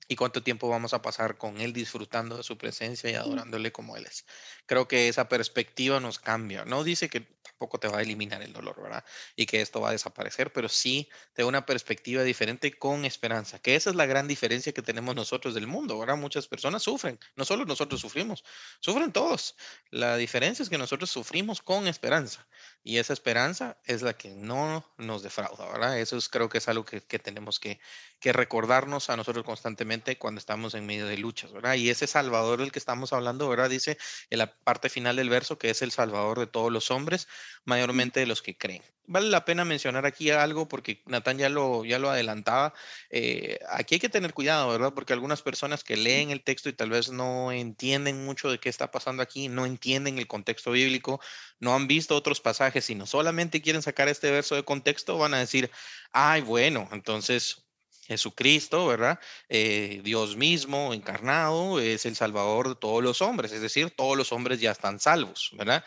Y cuánto tiempo vamos a pasar con Él disfrutando de su presencia y adorándole como Él es. Creo que esa perspectiva nos cambia. No dice que tampoco te va a eliminar el dolor, ¿verdad? Y que esto va a desaparecer, pero sí te da una perspectiva diferente con esperanza, que esa es la gran diferencia que tenemos nosotros del mundo, ¿verdad? Muchas personas sufren, no solo nosotros sufrimos, sufren todos. La diferencia es que nosotros sufrimos con esperanza y esa esperanza es la que no nos defrauda, ¿verdad? Eso es, creo que es algo que, que tenemos que, que recordarnos a nosotros constantemente cuando estamos en medio de luchas, ¿verdad? Y ese Salvador del que estamos hablando, ¿verdad? Dice en la parte final del verso que es el Salvador de todos los hombres, mayormente de los que creen. Vale la pena mencionar aquí algo porque Natán ya lo, ya lo adelantaba. Eh, aquí hay que tener cuidado, ¿verdad? Porque algunas personas que leen el texto y tal vez no entienden mucho de qué está pasando aquí, no entienden el contexto bíblico, no han visto otros pasajes, sino solamente quieren sacar este verso de contexto, van a decir, ay, bueno, entonces Jesucristo, ¿verdad? Eh, Dios mismo encarnado es el Salvador de todos los hombres, es decir, todos los hombres ya están salvos, ¿verdad?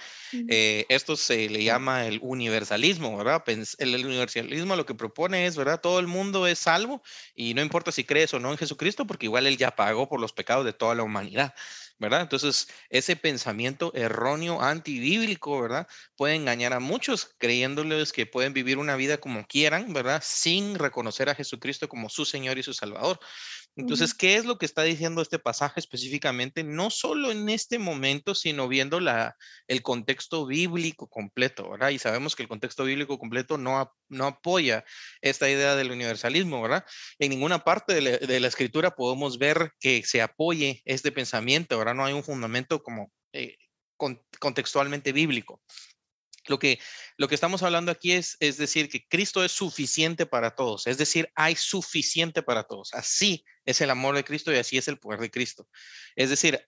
Eh, esto se le llama el universalismo, ¿verdad? El, el, universalismo lo que propone es, ¿verdad? Todo el mundo es salvo y no importa si crees o no en Jesucristo, porque igual Él ya pagó por los pecados de toda la humanidad. ¿Verdad? Entonces, ese pensamiento erróneo, antibíblico, ¿verdad? Puede engañar a muchos creyéndoles que pueden vivir una vida como quieran, ¿verdad? Sin reconocer a Jesucristo como su Señor y su Salvador. Entonces, ¿qué es lo que está diciendo este pasaje específicamente? No solo en este momento, sino viendo el contexto bíblico completo, ¿verdad? Y sabemos que el contexto bíblico completo no, no apoya esta idea del universalismo, ¿verdad? En ninguna parte de la, escritura podemos ver que se apoye este pensamiento, ¿verdad? No hay un fundamento como eh, contextualmente bíblico. Lo que, lo que estamos hablando aquí es, es decir, que Cristo es suficiente para todos, es decir, hay suficiente para todos. Así es el amor de Cristo y así es el poder de Cristo. Es decir,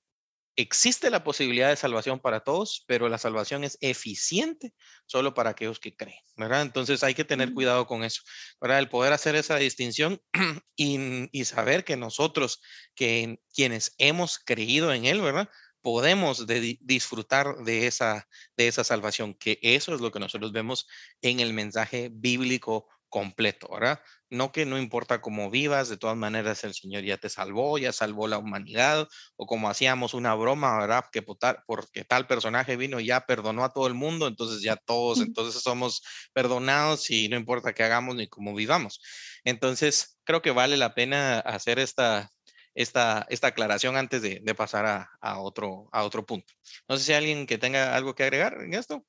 existe la posibilidad de salvación para todos, pero la salvación es eficiente solo para aquellos que creen, ¿verdad? Entonces hay que tener cuidado con eso, ¿verdad? El poder hacer esa distinción y, y saber que nosotros, que quienes hemos creído en Él, ¿verdad? Podemos disfrutar de esa, de esa salvación, que eso es lo que nosotros vemos en el mensaje bíblico completo, ¿verdad? No que no importa cómo vivas, de todas maneras el Señor ya te salvó, ya salvó la humanidad, o como hacíamos una broma, ¿verdad? Que porque tal personaje vino y ya perdonó a todo el mundo, entonces ya todos, entonces somos perdonados y no importa qué hagamos ni cómo vivamos. Entonces, creo que vale la pena hacer esta, esta, esta aclaración antes de, pasar a, a, otro, a otro punto. No sé si hay alguien que tenga algo que agregar en esto.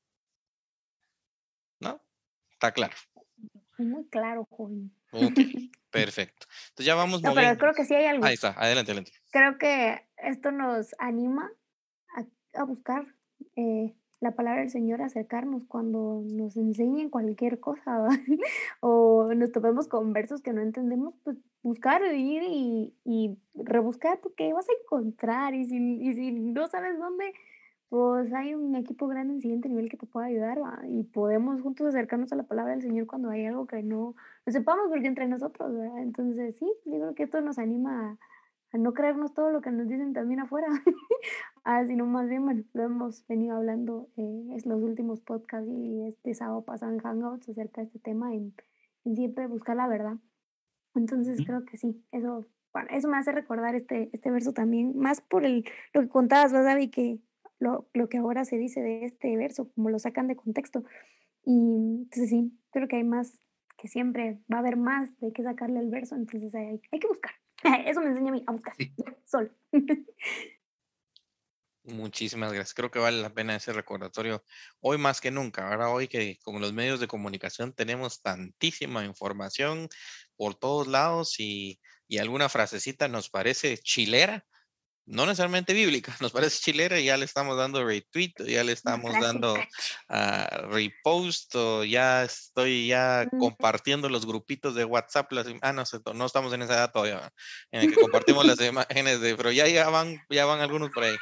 ¿No? Está claro. Muy claro, Juan. Ok, perfecto. Entonces ya vamos. No, pero creo que sí hay algo. Ahí está, adelante, adelante. Creo que esto nos anima a, a buscar eh, la palabra del Señor, acercarnos cuando nos enseñen cualquier cosa o nos topemos con versos que no entendemos, pues buscar, ir y, y rebuscar porque vas a encontrar y si, y si no sabes dónde, pues hay un equipo grande en siguiente nivel que te pueda ayudar y podemos juntos acercarnos a la palabra del Señor cuando hay algo que no, no sepamos porque entre nosotros, ¿verdad? Entonces sí, yo creo que esto nos anima a a no creernos todo lo que nos dicen también afuera, ah, sino más bien, bueno, lo hemos venido hablando en los últimos podcasts y este sábado pasado en Hangouts acerca de este tema, en, siempre buscar la verdad. Entonces creo que sí, eso, bueno, eso me hace recordar este, este verso también, más por el, lo que contabas, ¿verdad, David? Que lo, lo que ahora se dice de este verso, como lo sacan de contexto. Y entonces sí, creo que hay más, que siempre va a haber más de qué sacarle el verso, entonces hay, hay que buscar. Eso me enseña a mí a buscar. Sol. Muchísimas gracias. Creo que vale la pena ese recordatorio hoy más que nunca. Ahora hoy que con los medios de comunicación tenemos tantísima información por todos lados y, y alguna frasecita nos parece chilera, no necesariamente bíblica, nos parece chilera y ya le estamos dando retweet, ya le estamos dando uh, repost, o ya estoy ya compartiendo los grupitos de WhatsApp, las, ah, no, no estamos en esa edad todavía, en el que compartimos las imágenes de, pero ya, ya, van, ya van algunos por ahí.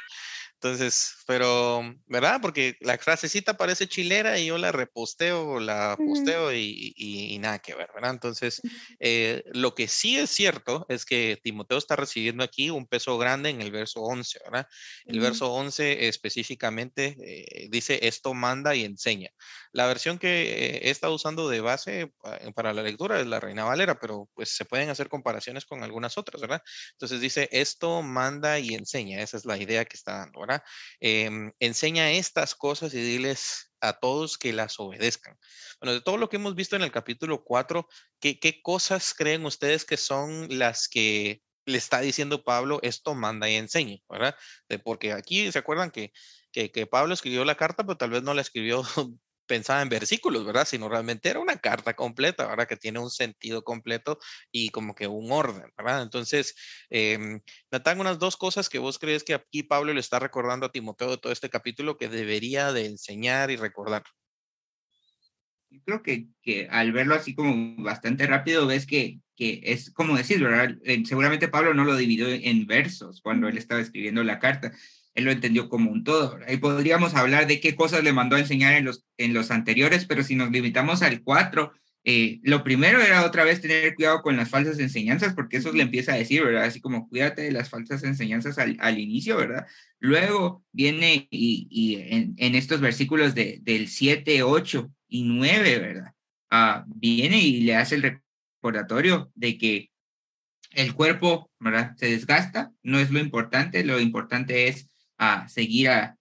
Entonces, pero, ¿verdad? Porque la frasecita parece chilera y yo la reposteo, la posteo y, y, nada que ver, ¿verdad? Entonces, eh, lo que sí es cierto es que Timoteo está recibiendo aquí un peso grande en el verso 11, ¿verdad? El verso 11 específicamente eh, dice, esto manda y enseña. La versión que he estado usando de base para la lectura es la Reina Valera, pero pues se pueden hacer comparaciones con algunas otras, ¿verdad? Entonces dice, esto manda y enseña, esa es la idea que está dando, ¿verdad? Em, enseña estas cosas y diles a todos que las obedezcan. Bueno, de todo lo que hemos visto en el capítulo 4, ¿qué, cosas creen ustedes que son las que le está diciendo Pablo, esto manda y enseñe, ¿verdad? porque aquí se acuerdan que, que, Pablo escribió la carta, pero tal vez no la escribió pensaba en versículos, ¿verdad? Sino realmente era una carta completa, ¿verdad? Que tiene un sentido completo y como que un orden, ¿verdad? Entonces, eh, Natán, unas dos cosas que vos crees que aquí Pablo le está recordando a Timoteo de todo este capítulo que debería de enseñar y recordar. Creo que, que al verlo así como bastante rápido, ves que, que es como decir, ¿verdad? Eh, seguramente Pablo no lo dividió en versos cuando él estaba escribiendo la carta, él lo entendió como un todo. Ahí podríamos hablar de qué cosas le mandó a enseñar en los, en los anteriores, pero si nos limitamos al 4, eh, lo primero era otra vez tener cuidado con las falsas enseñanzas, porque eso le empieza a decir, ¿verdad? Así como cuídate de las falsas enseñanzas al, al inicio, ¿verdad? Luego viene y, y en, estos versículos de, del 7, 8 y 9, ¿verdad? Ah, viene y le hace el recordatorio de que el cuerpo, ¿verdad? Se desgasta, no es lo importante, lo importante es a seguir a,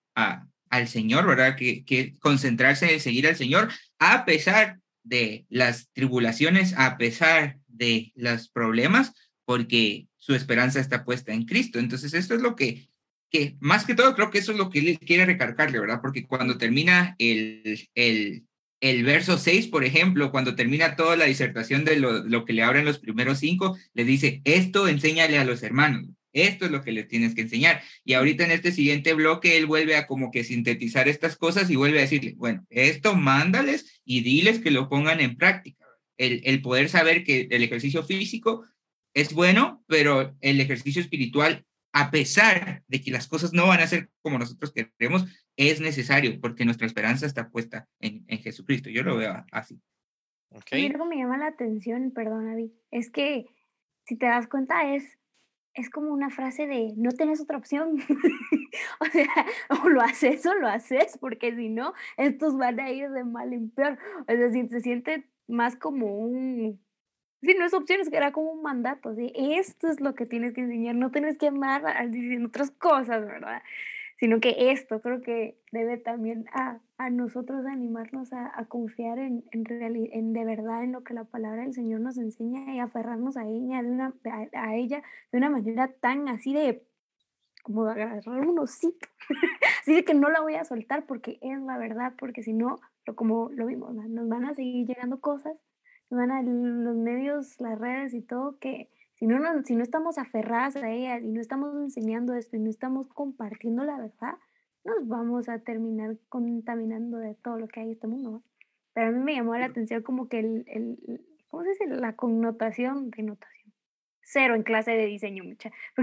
al Señor, ¿verdad? Que, concentrarse en seguir al Señor a pesar de las tribulaciones, a pesar de los problemas, porque su esperanza está puesta en Cristo. Entonces, esto es lo que, que más que todo, creo que eso es lo que él quiere recargarle, ¿verdad? Porque cuando termina el, el, el verso 6, por ejemplo, cuando termina toda la disertación de lo, lo que le abren los primeros cinco, le dice, esto enséñale a los hermanos. Esto es lo que les tienes que enseñar. Y ahorita en este siguiente bloque, él vuelve a como que sintetizar estas cosas y vuelve a decirle, bueno, esto mándales y diles que lo pongan en práctica. El, el poder saber que el ejercicio físico es bueno, pero el ejercicio espiritual, a pesar de que las cosas no van a ser como nosotros queremos, es necesario porque nuestra esperanza está puesta en, en Jesucristo. Yo lo veo así. Okay. Y algo me llama la atención, perdón, David, es que si te das cuenta es es como una frase de no tienes otra opción. o sea, o lo haces o lo haces, porque si no, estos van a ir de mal en peor. O sea, si se siente más como un... Si no es opción, es que era como un mandato. ¿sí? Esto es lo que tienes que enseñar, no tienes que amar diciendo otras cosas, ¿verdad? Sino que esto creo que debe también a, a nosotros animarnos a, a confiar en, en, en, de verdad en lo que la palabra del Señor nos enseña y aferrarnos a ella de una, a, ella de una manera tan así de como agarrar un osito, así de que no la voy a soltar porque es la verdad, porque si no, como lo vimos, nos van a seguir llegando cosas, nos van a los medios, las redes y todo que si no, no, si no estamos aferradas a ella y no estamos enseñando esto y no estamos compartiendo la verdad, nos vamos a terminar contaminando de todo lo que hay en este mundo. Pero a mí me llamó la atención como que el, el ¿cómo se dice? La connotación, denotación. Cero en clase de diseño, mucha.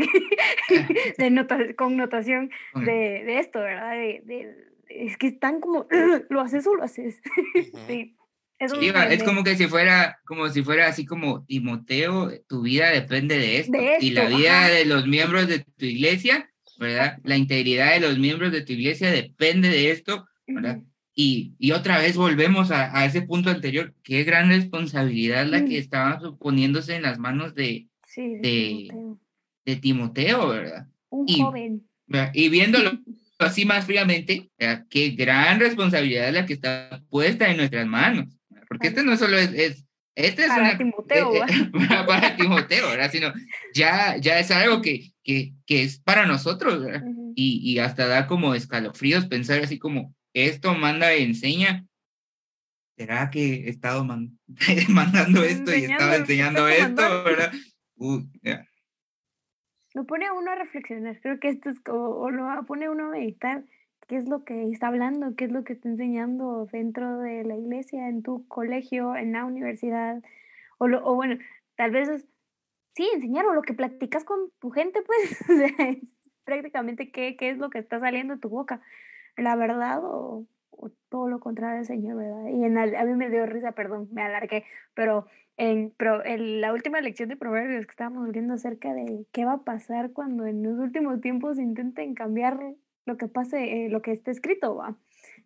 de nota, connotación de, de, esto, ¿verdad? De, de, es que están como, ¿lo haces o lo haces? sí. Es, como que si fuera, como si fuera así como Timoteo, tu vida depende de esto. y la vida de los miembros de tu iglesia, ¿verdad? La integridad de los miembros de tu iglesia depende de esto, ¿verdad? Y, y, otra vez volvemos a, a, ese punto anterior, qué gran responsabilidad la que estaba suponiéndose en las manos de, de, Timoteo. de, Timoteo. ¿verdad? Un joven. Y viéndolo así más fríamente, qué gran responsabilidad la que está puesta en nuestras manos porque este no solo es, es, Este es Para una, Timoteo, eh, eh, para, Timoteo, ¿verdad? Sino ya, ya es algo que, que, que es para nosotros, ¿verdad? Ujú. y, y hasta da como escalofríos pensar así como, esto manda y enseña. ¿Será que he estado man- mandando esto y estaba Enseñando enseñando esto, verdad? Uy, ya. Lo pone a uno a reflexionar. Creo que esto es como, o lo pone a uno a meditar. ¿Qué es lo que está hablando? ¿Qué es lo que está enseñando dentro de la iglesia, en tu colegio, en la universidad? O, lo, o bueno, tal vez es, sí, enseñar o lo que platicas con tu gente, pues, o sea, prácticamente qué, qué es lo que está saliendo de tu boca. ¿La verdad o, todo lo contrario del Señor, verdad? Y en, a mí me dio risa, perdón, me alargué, pero en, pero en la última lección de Proverbios que estábamos viendo acerca de qué va a pasar cuando en los últimos tiempos intenten cambiar lo que pase, eh, lo que está escrito, va.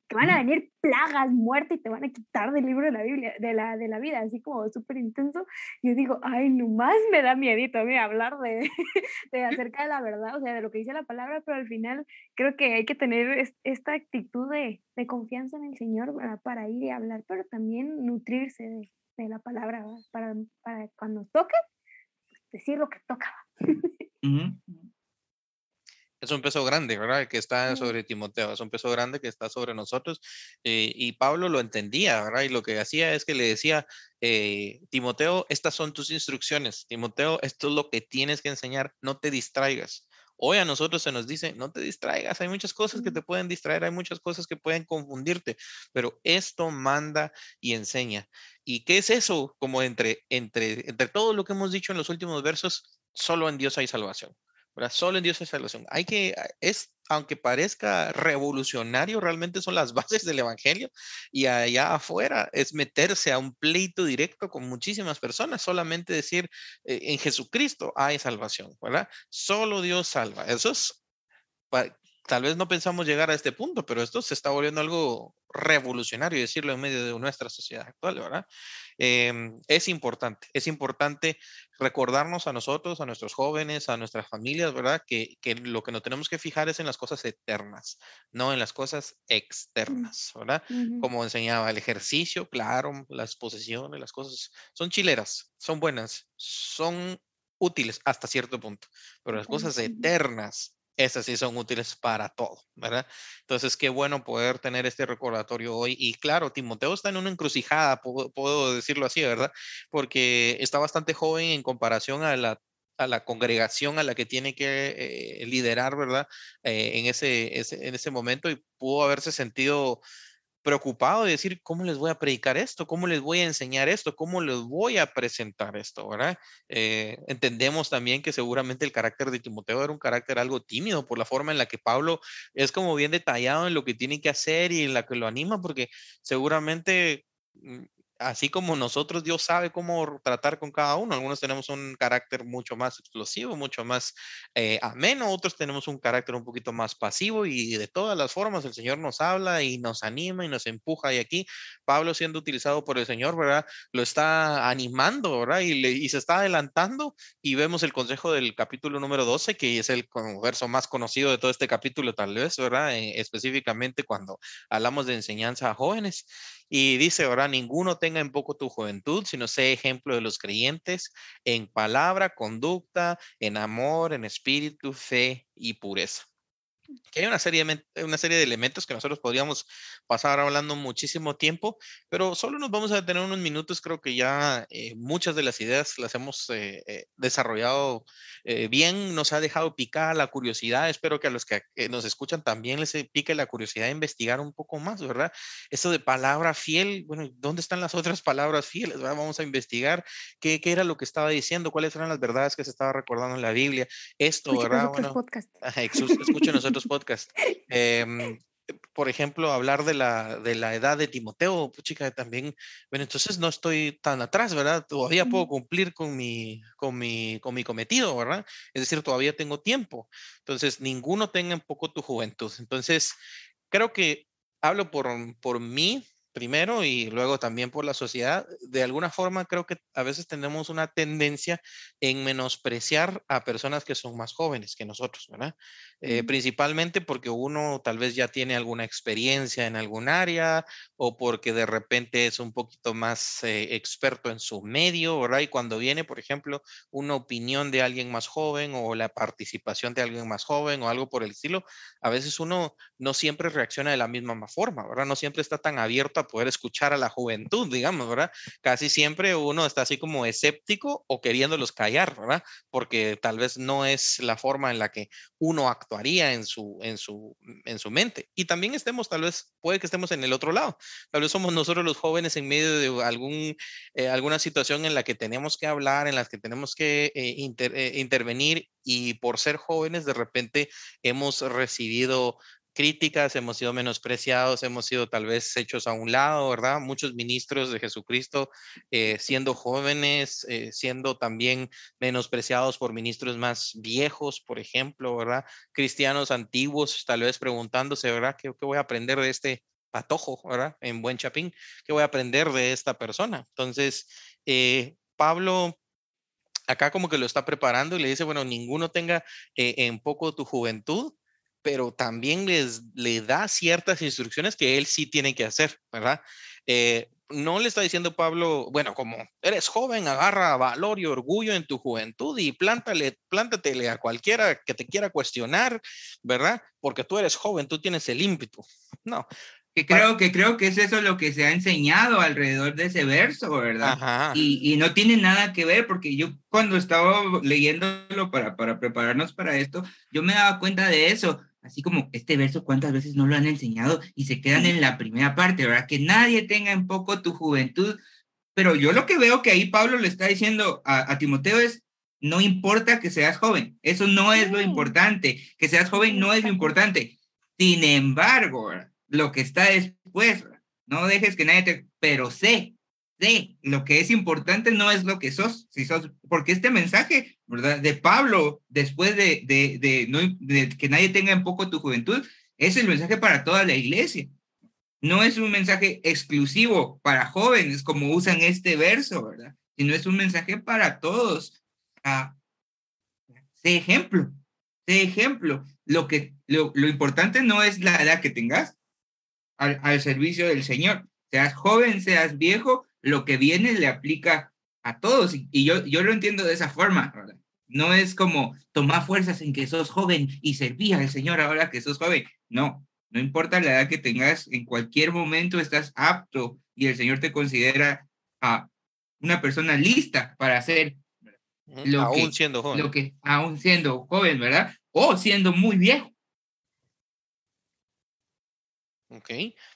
Que van a venir plagas, muerte y te van a quitar del libro de la Biblia, de la, de la vida, así como súper intenso. Yo digo, ay, nomás me da miedito a mí hablar de, de acerca de la verdad, o sea, de lo que dice la palabra, pero al final creo que hay que tener es- esta actitud de, de confianza en el Señor ¿verdad? para ir y hablar, pero también nutrirse de, de la palabra para, para cuando toque, pues, decir lo que toca. Ujú. Es un peso grande, ¿verdad? Que está sobre Timoteo, es un peso grande que está sobre nosotros. eh, y Pablo lo entendía, ¿verdad? Y lo que hacía es que le decía, eh, Timoteo, estas son tus instrucciones. Timoteo, esto es lo que tienes que enseñar, no te distraigas. Hoy a nosotros se nos dice, no te distraigas, hay muchas cosas que te pueden distraer, hay muchas cosas que pueden confundirte, pero esto manda y enseña. ¿Y qué es eso? Como entre, entre, entre todo lo que hemos dicho en los últimos versos, solo en Dios hay salvación. Solo en Dios hay salvación. Hay que, es, aunque parezca revolucionario, realmente son las bases del Evangelio y allá afuera es meterse a un pleito directo con muchísimas personas, solamente decir, eh, en Jesucristo hay salvación, ¿verdad? Solo Dios salva. Eso es, pa- tal vez no pensamos llegar a este punto, pero esto se está volviendo algo revolucionario, decirlo en medio de nuestra sociedad actual, ¿verdad? Em, es importante, es importante recordarnos a nosotros, a nuestros jóvenes, a nuestras familias, ¿verdad? Que, que lo que nos tenemos que fijar es en las cosas eternas, no en las cosas externas, ¿verdad? Como enseñaba el ejercicio, claro, las posesiones, las cosas son chileras, son buenas, son útiles hasta cierto punto, pero las cosas eternas, esas sí son útiles para todo, ¿verdad? Entonces, qué bueno poder tener este recordatorio hoy. Y claro, Timoteo está en una encrucijada, puedo, decirlo así, ¿verdad? Porque está bastante joven en comparación a la congregación a la que tiene que eh, liderar, ¿verdad? Eh, en, ese, en ese momento y pudo haberse sentido preocupado de decir, ¿cómo les voy a predicar esto? ¿Cómo les voy a enseñar esto? ¿Cómo les voy a presentar esto? ¿verdad? Eh, entendemos también que seguramente el carácter de Timoteo era un carácter algo tímido por la forma en la que Pablo es como bien detallado en lo que tiene que hacer y en la que lo anima, porque seguramente... Así como nosotros, Dios sabe cómo tratar con cada uno. Algunos tenemos un carácter mucho más explosivo, mucho más eh, ameno, otros tenemos un carácter un poquito más pasivo y de todas las formas el Señor nos habla y nos anima y nos empuja. Y aquí Pablo siendo utilizado por el Señor, ¿verdad? Lo está animando, ¿verdad? Y se está adelantando y vemos el consejo del capítulo número 12, que es el verso más conocido de todo este capítulo, tal vez, ¿verdad? Eh, específicamente cuando hablamos de enseñanza a jóvenes. Y dice, ¿verdad? Ninguno tenga en poco tu juventud, sino sé ejemplo de los creyentes en palabra, conducta, en amor, en espíritu, fe y pureza. Que hay una serie, de, una serie de elementos que nosotros podríamos pasar hablando muchísimo tiempo, pero solo nos vamos a tener unos minutos. Creo que ya eh, muchas de las ideas las hemos eh, eh, desarrollado bien, nos ha dejado picar la curiosidad. Espero que a los que nos escuchan también les pique la curiosidad de investigar un poco más, ¿verdad? Eso de palabra fiel, bueno, ¿dónde están las otras palabras fieles? ¿verdad? Vamos a investigar qué, qué, era lo que estaba diciendo, cuáles eran las verdades que se estaba recordando en la Biblia. Esto, Escuchen ¿verdad? Bueno, escuchen nosotros podcast. Eh, por ejemplo, hablar de la, de la edad de Timoteo, pues, chica, también, bueno, entonces no estoy tan atrás, ¿verdad? Todavía puedo cumplir con mi, con mi, con mi cometido, ¿verdad? Es decir, todavía tengo tiempo. Entonces, ninguno tenga en poco tu juventud. Entonces, creo que hablo por, por mí, primero y luego también por la sociedad, de alguna forma creo que a veces tenemos una tendencia en menospreciar a personas que son más jóvenes que nosotros, ¿verdad? Eh, principalmente porque uno tal vez ya tiene alguna experiencia en algún área o porque de repente es un poquito más eh, experto en su medio, ¿verdad? Y cuando viene, por ejemplo, una opinión de alguien más joven o la participación de alguien más joven o algo por el estilo, a veces uno no siempre reacciona de la misma forma, ¿verdad? No siempre está tan abierto a poder escuchar a la juventud, digamos, ¿verdad? Casi siempre uno está así como escéptico o queriéndolos callar, ¿verdad? Porque tal vez no es la forma en la que uno actuaría en su, en su, en su mente. Y también estemos, tal vez, puede que estemos en el otro lado. Tal vez somos nosotros los jóvenes en medio de algún, eh, alguna situación en la que tenemos que hablar, en la que tenemos que eh, eh, intervenir y por ser jóvenes de repente hemos recibido críticas, hemos sido menospreciados, hemos sido tal vez hechos a un lado, ¿verdad? Muchos ministros de Jesucristo eh, siendo jóvenes, eh, siendo también menospreciados por ministros más viejos, por ejemplo, ¿verdad? Cristianos antiguos, tal vez preguntándose, ¿verdad? ¿Qué, voy a aprender de este patojo, ¿verdad? En buen chapín, ¿qué voy a aprender de esta persona? Entonces, eh, Pablo acá como que lo está preparando y le dice, bueno, ninguno tenga en poco tu juventud, pero también les le da ciertas instrucciones que él sí tiene que hacer, ¿verdad? Eh, no le está diciendo Pablo, bueno, como eres joven, agarra valor y orgullo en tu juventud y plántale, plántatele a cualquiera que te quiera cuestionar, ¿verdad? Porque tú eres joven, tú tienes el ímpetu. No. Que creo, que creo que es eso lo que se ha enseñado alrededor de ese verso, ¿verdad? Y, y, no tiene nada que ver, porque yo cuando estaba leyéndolo para, para prepararnos para esto, yo me daba cuenta de eso así como este verso, ¿cuántas veces no lo han enseñado y se quedan en la primera parte, ¿verdad? Que nadie tenga en poco tu juventud. Pero yo lo que veo que ahí Pablo le está diciendo a, Timoteo es, no importa que seas joven, eso no es lo importante, que seas joven no es lo importante. Sin embargo, lo que está después, no dejes que nadie te, pero sé de lo que es importante no es lo que sos, si sos, porque este mensaje, De Pablo, después de, que nadie tenga en poco tu juventud, es el mensaje para toda la iglesia. No es un mensaje exclusivo para jóvenes, como usan este verso, ¿verdad? Sino es un mensaje para todos. Ah, sé ejemplo, sé ejemplo. Lo, que, lo, lo importante no es la edad que tengas al, al servicio del Señor. Seas joven, seas viejo, lo que viene le aplica a todos. Y, yo, yo lo entiendo de esa forma. No es como tomar fuerzas en que sos joven y serví al Señor ahora que sos joven. No, no importa la edad que tengas, en cualquier momento estás apto y el Señor te considera a una persona lista para hacer lo aún siendo joven. Lo que, aún siendo joven, ¿verdad? O siendo muy viejo. Ok,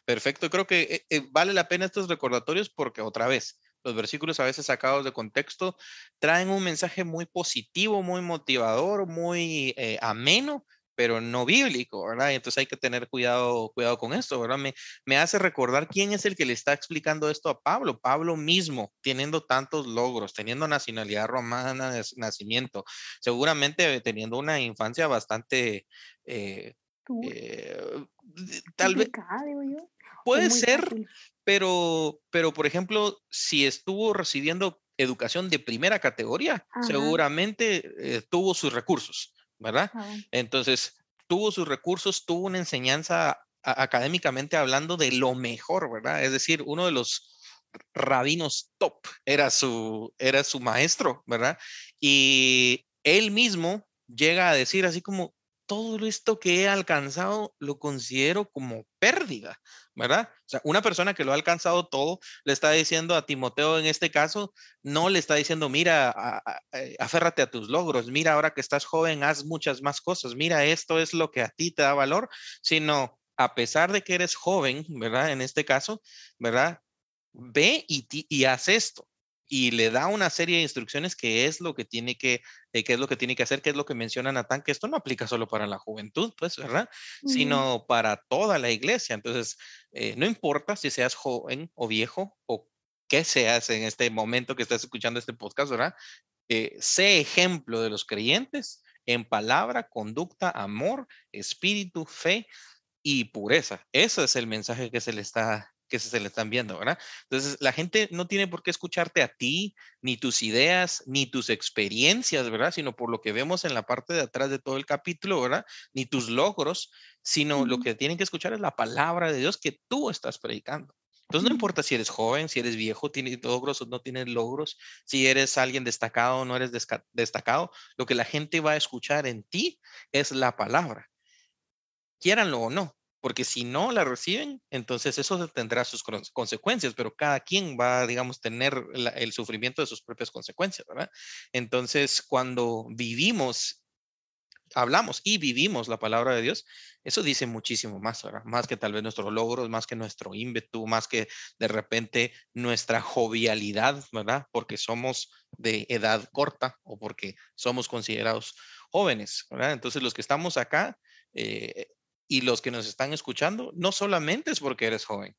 perfecto. Creo que eh, eh, vale la pena estos recordatorios porque otra vez, los versículos a veces sacados de contexto traen un mensaje muy positivo, muy motivador, muy eh, ameno, pero no bíblico, ¿verdad? entonces hay que tener cuidado, cuidado con esto, ¿verdad? Me, me hace recordar quién es el que le está explicando esto a Pablo. Pablo mismo, teniendo tantos logros, teniendo nacionalidad romana de nacimiento, seguramente teniendo una infancia bastante... Eh, tal vez puede ser, pero, pero por ejemplo, si estuvo recibiendo educación de primera categoría, seguramente eh, tuvo sus recursos, ¿verdad? Ah, Entonces, tuvo sus recursos, tuvo una enseñanza académicamente hablando de lo mejor, ¿verdad? Es decir, uno de los rabinos top era su, era su maestro, ¿verdad? Y él mismo llega a decir así como, todo esto que he alcanzado lo considero como pérdida, ¿verdad? O sea, una persona que lo ha alcanzado todo le está diciendo a Timoteo en este caso, no le está diciendo, mira, eh, aférrate a tus logros, mira, ahora que estás joven, haz muchas más cosas, mira, esto es lo que a ti te da valor, sino a pesar de que eres joven, ¿verdad? En este caso, ¿verdad? Ve y, y haz esto, y le da una serie de instrucciones que es lo que tiene que, eh, es lo que tiene que hacer, que es lo que menciona Natán, que esto no aplica solo para la juventud, pues, ¿verdad? Sino para toda la iglesia. Entonces, eh, no importa si seas joven o viejo o qué seas en este momento que estás escuchando este podcast, ¿verdad? Eh, sé ejemplo de los creyentes en palabra, conducta, amor, espíritu, fe y pureza. Ese es el mensaje que se le está que se le están viendo, ¿verdad? Entonces, la gente no tiene por qué escucharte a ti, ni tus ideas, ni tus experiencias, ¿verdad? Sino por lo que vemos en la parte de atrás de todo el capítulo, ¿verdad? Ni tus logros, sino lo que tienen que escuchar es la palabra de Dios que tú estás predicando. Entonces, no importa si eres joven, si eres viejo, tienes logros o no tienes logros, si eres alguien destacado o no eres destacado, lo que la gente va a escuchar en ti es la palabra, quieranlo o no porque si no la reciben, entonces eso tendrá sus consecuencias, pero cada quien va, digamos, tener el sufrimiento de sus propias consecuencias, ¿verdad? Entonces, cuando vivimos, hablamos y vivimos la palabra de Dios, eso dice muchísimo más, ¿verdad? Más que tal vez nuestros logros, más que nuestro ímpetu, más que de repente nuestra jovialidad, ¿verdad? Porque somos de edad corta o porque somos considerados jóvenes, ¿verdad? Entonces, los que estamos acá, eh, y los que nos están escuchando, no solamente es porque eres joven,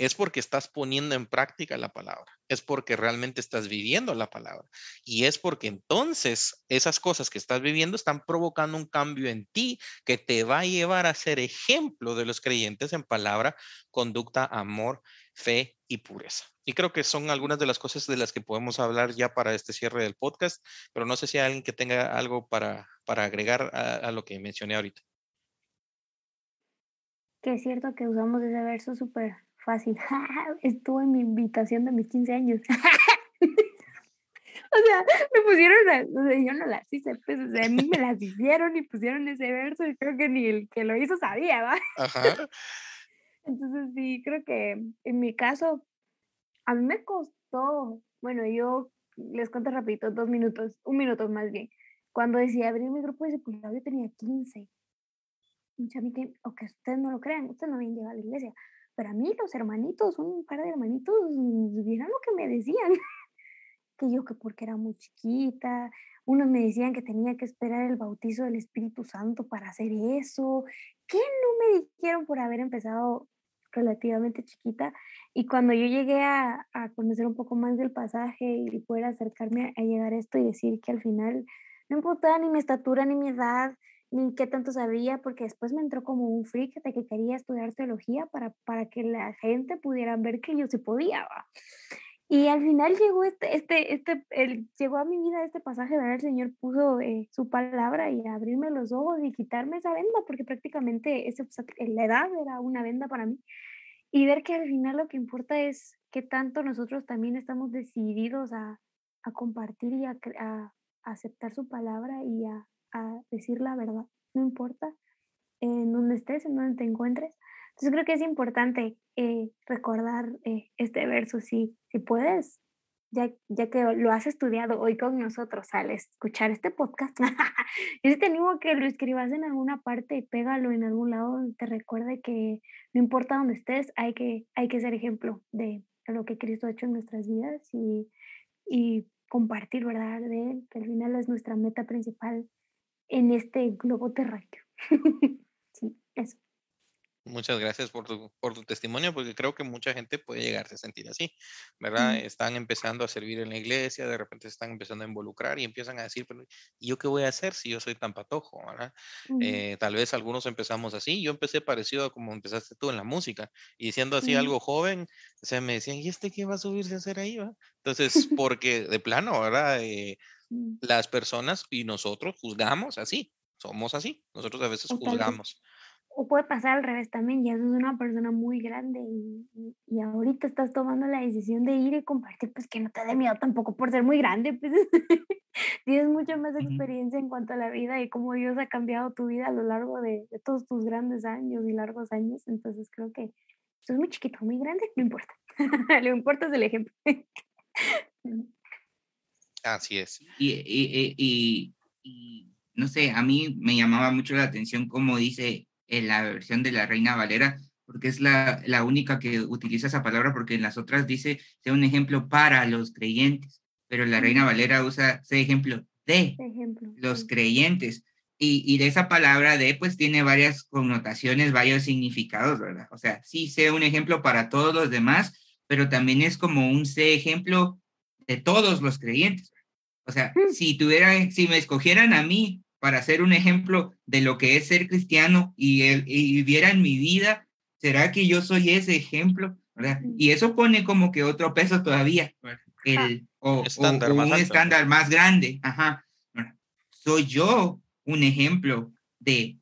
es porque estás poniendo en práctica la palabra, es porque realmente estás viviendo la palabra y es porque entonces esas cosas que estás viviendo están provocando un cambio en ti que te va a llevar a ser ejemplo de los creyentes en palabra, conducta, amor, fe y pureza. Y creo que son algunas de las cosas de las que podemos hablar ya para este cierre del podcast, pero no sé si hay alguien que tenga algo para, para agregar a, a lo que mencioné ahorita que es cierto que usamos ese verso súper fácil. Estuvo en mi invitación de mis 15 años. o sea, me pusieron, o sea, yo no las hice, pues, o sea, a mí me las hicieron y pusieron ese verso y creo que ni el que lo hizo sabía, ¿va? Ajá. Entonces sí, creo que en mi caso, a mí me costó, bueno, yo les cuento rapidito, dos minutos, un minuto más bien. Cuando decía abrir mi grupo de discipulado, yo tenía 15 a mí que, o que ustedes no lo crean, ustedes no habían llegado a la iglesia, pero a mí los hermanitos, un par de hermanitos, vieron lo que me decían, que yo que porque era muy chiquita, unos me decían que tenía que esperar el bautizo del Espíritu Santo para hacer eso, que no me dijeron por haber empezado relativamente chiquita. Y cuando yo llegué a, a, conocer un poco más del pasaje y poder acercarme a llegar a esto y decir que al final no importaba ni mi estatura ni mi edad, ni qué tanto sabía, porque después me entró como un freak de que quería estudiar teología para, para que la gente pudiera ver que yo se podía. Y al final llegó este, este, este, el, llegó a mi vida este pasaje, ¿verdad? El Señor puso eh, su palabra y abrirme los ojos y quitarme esa venda, porque prácticamente ese, la edad era una venda para mí. Y ver que al final lo que importa es que tanto nosotros también estamos decididos a, a compartir y a, a aceptar su palabra y a a decir la verdad, no importa en dónde estés, en dónde te encuentres. Entonces creo que es importante eh, recordar eh, este verso, si, si puedes, ya, ya que lo has estudiado hoy con nosotros al escuchar este podcast, yo te animo a que lo escribas en alguna parte y pégalo en algún lado donde te recuerde que no importa dónde estés, hay que, hay que ser ejemplo de, lo que Cristo ha hecho en nuestras vidas y, y compartir, ¿verdad? De Él, que al final es nuestra meta principal en este globo terráqueo. sí, eso. Muchas gracias por tu, por tu testimonio, porque creo que mucha gente puede llegarse a sentir así, ¿verdad? Están empezando a servir en la iglesia, de repente están empezando a involucrar y empiezan a decir, pero ¿y yo qué voy a hacer si yo soy tan patojo, ¿verdad? Eh, tal vez algunos empezamos así, yo empecé parecido a como empezaste tú en la música, y siendo así algo joven, o sea, me decían, ¿y este qué va a subirse a hacer ahí, va? Entonces, porque de plano, ¿verdad? Eh. Las personas y nosotros juzgamos así, somos así, nosotros a veces juzgamos. o puede pasar al revés también, ya sos una persona muy grande y, y, ahorita estás tomando la decisión de ir y compartir, pues que no te dé miedo tampoco por ser muy grande, pues. Tienes mucha más experiencia en cuanto a la vida y cómo Dios ha cambiado tu vida a lo largo de, de todos tus grandes años y largos años, entonces creo que sos muy chiquito, muy grande, no importa, lo importa es el ejemplo. Así es. Y, y, y, no sé, a mí me llamaba mucho la atención como dice en la versión de la Reina Valera, porque es la, la única que utiliza esa palabra, porque en las otras dice, sea un ejemplo para los creyentes, pero la Reina Valera usa ese ejemplo de los creyentes. Y, y, de esa palabra de, pues tiene varias connotaciones, varios significados, ¿verdad? O sea, sí sé un ejemplo para todos los demás, pero también es como un sé ejemplo de todos los creyentes. O sea, mm. si tuvieran, si me escogieran a mí para ser un ejemplo de lo que es ser cristiano y, el, y vieran mi vida, ¿será que yo soy ese ejemplo ¿verdad? Y eso pone como que otro peso todavía, el, o, estándar un estándar más grande. Ajá. Soy yo un ejemplo de,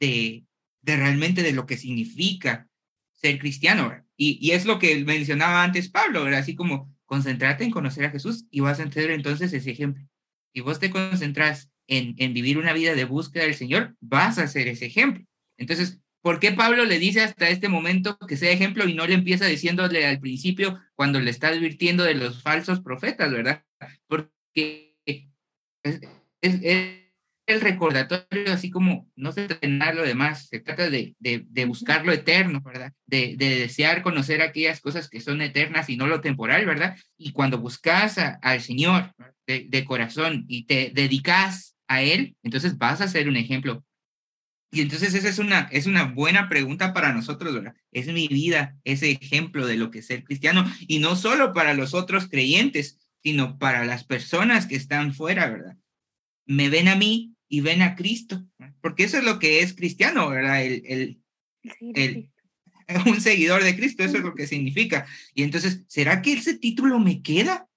de, de realmente de lo que significa ser cristiano. Y, y es lo que mencionaba antes Pablo, ¿verdad? así como concentrate en conocer a Jesús y vas a entender entonces ese ejemplo. Si vos te concentras en, en vivir una vida de búsqueda del Señor, vas a ser ese ejemplo. Entonces, ¿por qué Pablo le dice hasta este momento que sea ejemplo y no le empieza diciéndole al principio cuando le está advirtiendo de los falsos profetas, verdad? Porque es, el recordatorio, así como no se trata de lo demás, se trata de, de, buscar lo eterno, ¿verdad? De, de, desear conocer aquellas cosas que son eternas y no lo temporal, ¿verdad? Y cuando buscas al Señor de, corazón y te dedicas a Él, entonces vas a ser un ejemplo. Y entonces esa es una, es una buena pregunta para nosotros, ¿verdad? Es mi vida ese ejemplo de lo que es ser cristiano y no solo para los otros creyentes, sino para las personas que están fuera, ¿verdad? Me ven a mí y ven a Cristo, porque eso es lo que es cristiano, ¿verdad? El, el, el, un seguidor de Cristo, eso es lo que significa. Y entonces, ¿será que ese título me queda?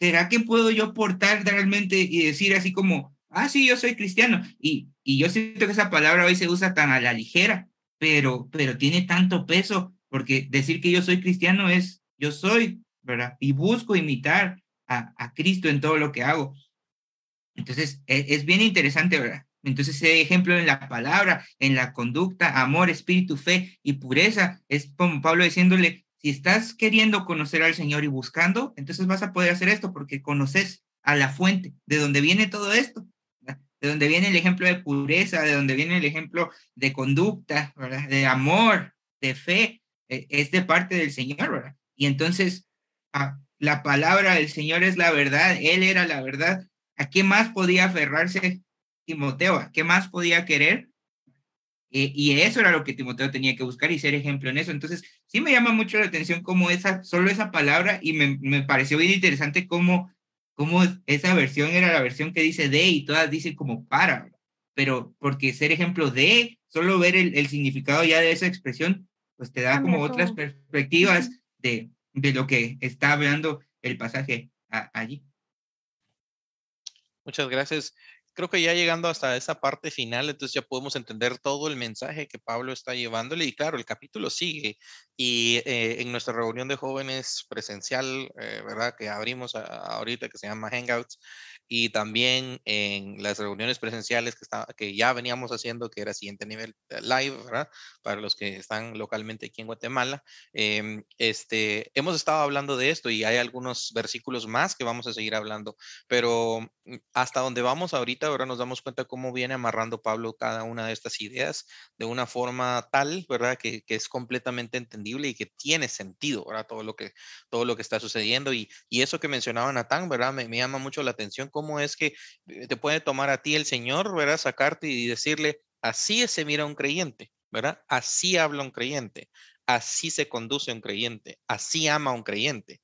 ¿Será que puedo yo portar realmente y decir así como, ah, sí, yo soy cristiano? Y, y yo siento que esa palabra hoy se usa tan a la ligera, pero, pero tiene tanto peso, porque decir que yo soy cristiano es, yo soy, ¿verdad? Y busco imitar a, a Cristo en todo lo que hago. Entonces, e, es, bien interesante, ¿verdad? Entonces, ese ejemplo en la palabra, en la conducta, amor, espíritu, fe y pureza, es como Pablo diciéndole, si estás queriendo conocer al Señor y buscando, entonces vas a poder hacer esto porque conoces a la fuente, de donde viene todo esto, de donde viene el ejemplo de pureza, de donde viene el ejemplo de conducta, de amor, de fe, e, es de parte del Señor, ¿verdad? Y entonces, ah, la palabra del Señor es la verdad, Él era la verdad, ¿A qué más podía aferrarse Timoteo? ¿A qué más podía querer? Eh, y eso era lo que Timoteo tenía que buscar y ser ejemplo en eso. Entonces, sí me llama mucho la atención cómo esa, solo esa palabra, y me, me pareció bien interesante cómo, cómo esa versión era la versión que dice de y todas dicen como para, pero porque ser ejemplo de, solo ver el, el significado ya de esa expresión, pues te da como otras perspectivas de, de lo que está hablando el pasaje allí. Muchas gracias. Creo que ya llegando hasta esa parte final, entonces ya podemos entender todo el mensaje que Pablo está llevándole. Y claro, el capítulo sigue. Y eh, en nuestra reunión de jóvenes presencial, eh, ¿verdad? Que abrimos ahorita, que se llama Hangouts, y también en las reuniones presenciales que, está, que ya veníamos haciendo, que era siguiente nivel eh, live, ¿verdad? Para los que están localmente aquí en Guatemala. Em, este, hemos estado hablando de esto y hay algunos versículos más que vamos a seguir hablando, pero mm, hasta donde vamos ahorita, ahora nos damos cuenta cómo viene amarrando Pablo cada una de estas ideas de una forma tal, ¿verdad? Que, que es completamente entendible y que tiene sentido, ¿verdad? Todo lo que, todo lo que está sucediendo y, y eso que mencionaba Natán, ¿verdad? Me, me llama mucho la atención cómo es que eh, te puede tomar a ti el Señor, ¿verdad? Sacarte y decirle, así se mira un creyente, ¿verdad? Así habla un creyente, así se conduce un creyente, así ama un creyente.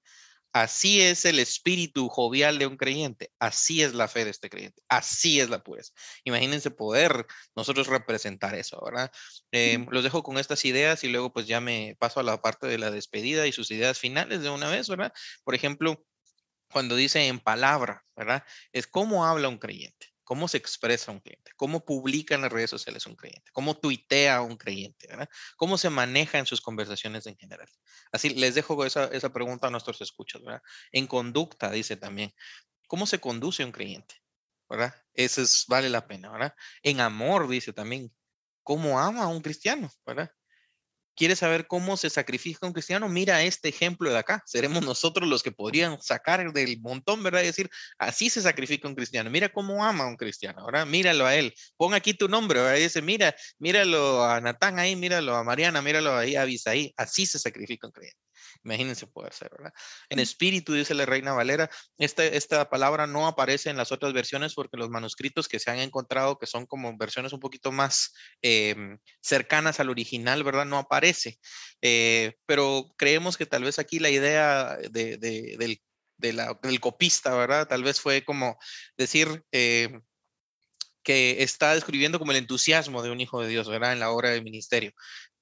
Así es el espíritu jovial de un creyente, así es la fe de este creyente, así es la pureza. Imagínense poder nosotros representar eso, ¿verdad? Em, los dejo con estas ideas y luego pues ya me paso a la parte de la despedida y sus ideas finales de una vez, ¿verdad? Por ejemplo, cuando dice en palabra, ¿verdad? Es cómo habla un creyente, cómo se expresa un creyente, cómo publica en las redes sociales un creyente, cómo tuitea un creyente, ¿verdad? Cómo se maneja en sus conversaciones en general. Así les dejo esa, esa pregunta a nuestros escuchas, ¿verdad? En conducta, dice también, ¿cómo se conduce un creyente? ¿Verdad? Eso es, vale la pena, ¿verdad? En amor, dice también, ¿cómo ama a un cristiano? ¿Verdad? ¿Quieres saber cómo se sacrifica un cristiano? Mira este ejemplo de acá. Seremos nosotros los que podrían sacar del montón, ¿verdad? Y decir, así se sacrifica un cristiano. Mira cómo ama a un cristiano, ¿verdad? Míralo a él. Pon aquí tu nombre, ¿verdad? Dice, mira, míralo a Natán ahí, míralo a Mariana, míralo ahí a Abisaí. Así se sacrifica un creyente. Imagínense poder ser, ¿verdad? En espíritu, dice la Reina Valera, esta, esta palabra no aparece en las otras versiones porque los manuscritos que se han encontrado, que son como versiones un poquito más em, cercanas al original, ¿verdad? No aparece. Eh, pero creemos que tal vez aquí la idea de, del, del copista, ¿verdad? Tal vez fue como decir... Eh, que está describiendo como el entusiasmo de un hijo de Dios, ¿verdad? En la obra del ministerio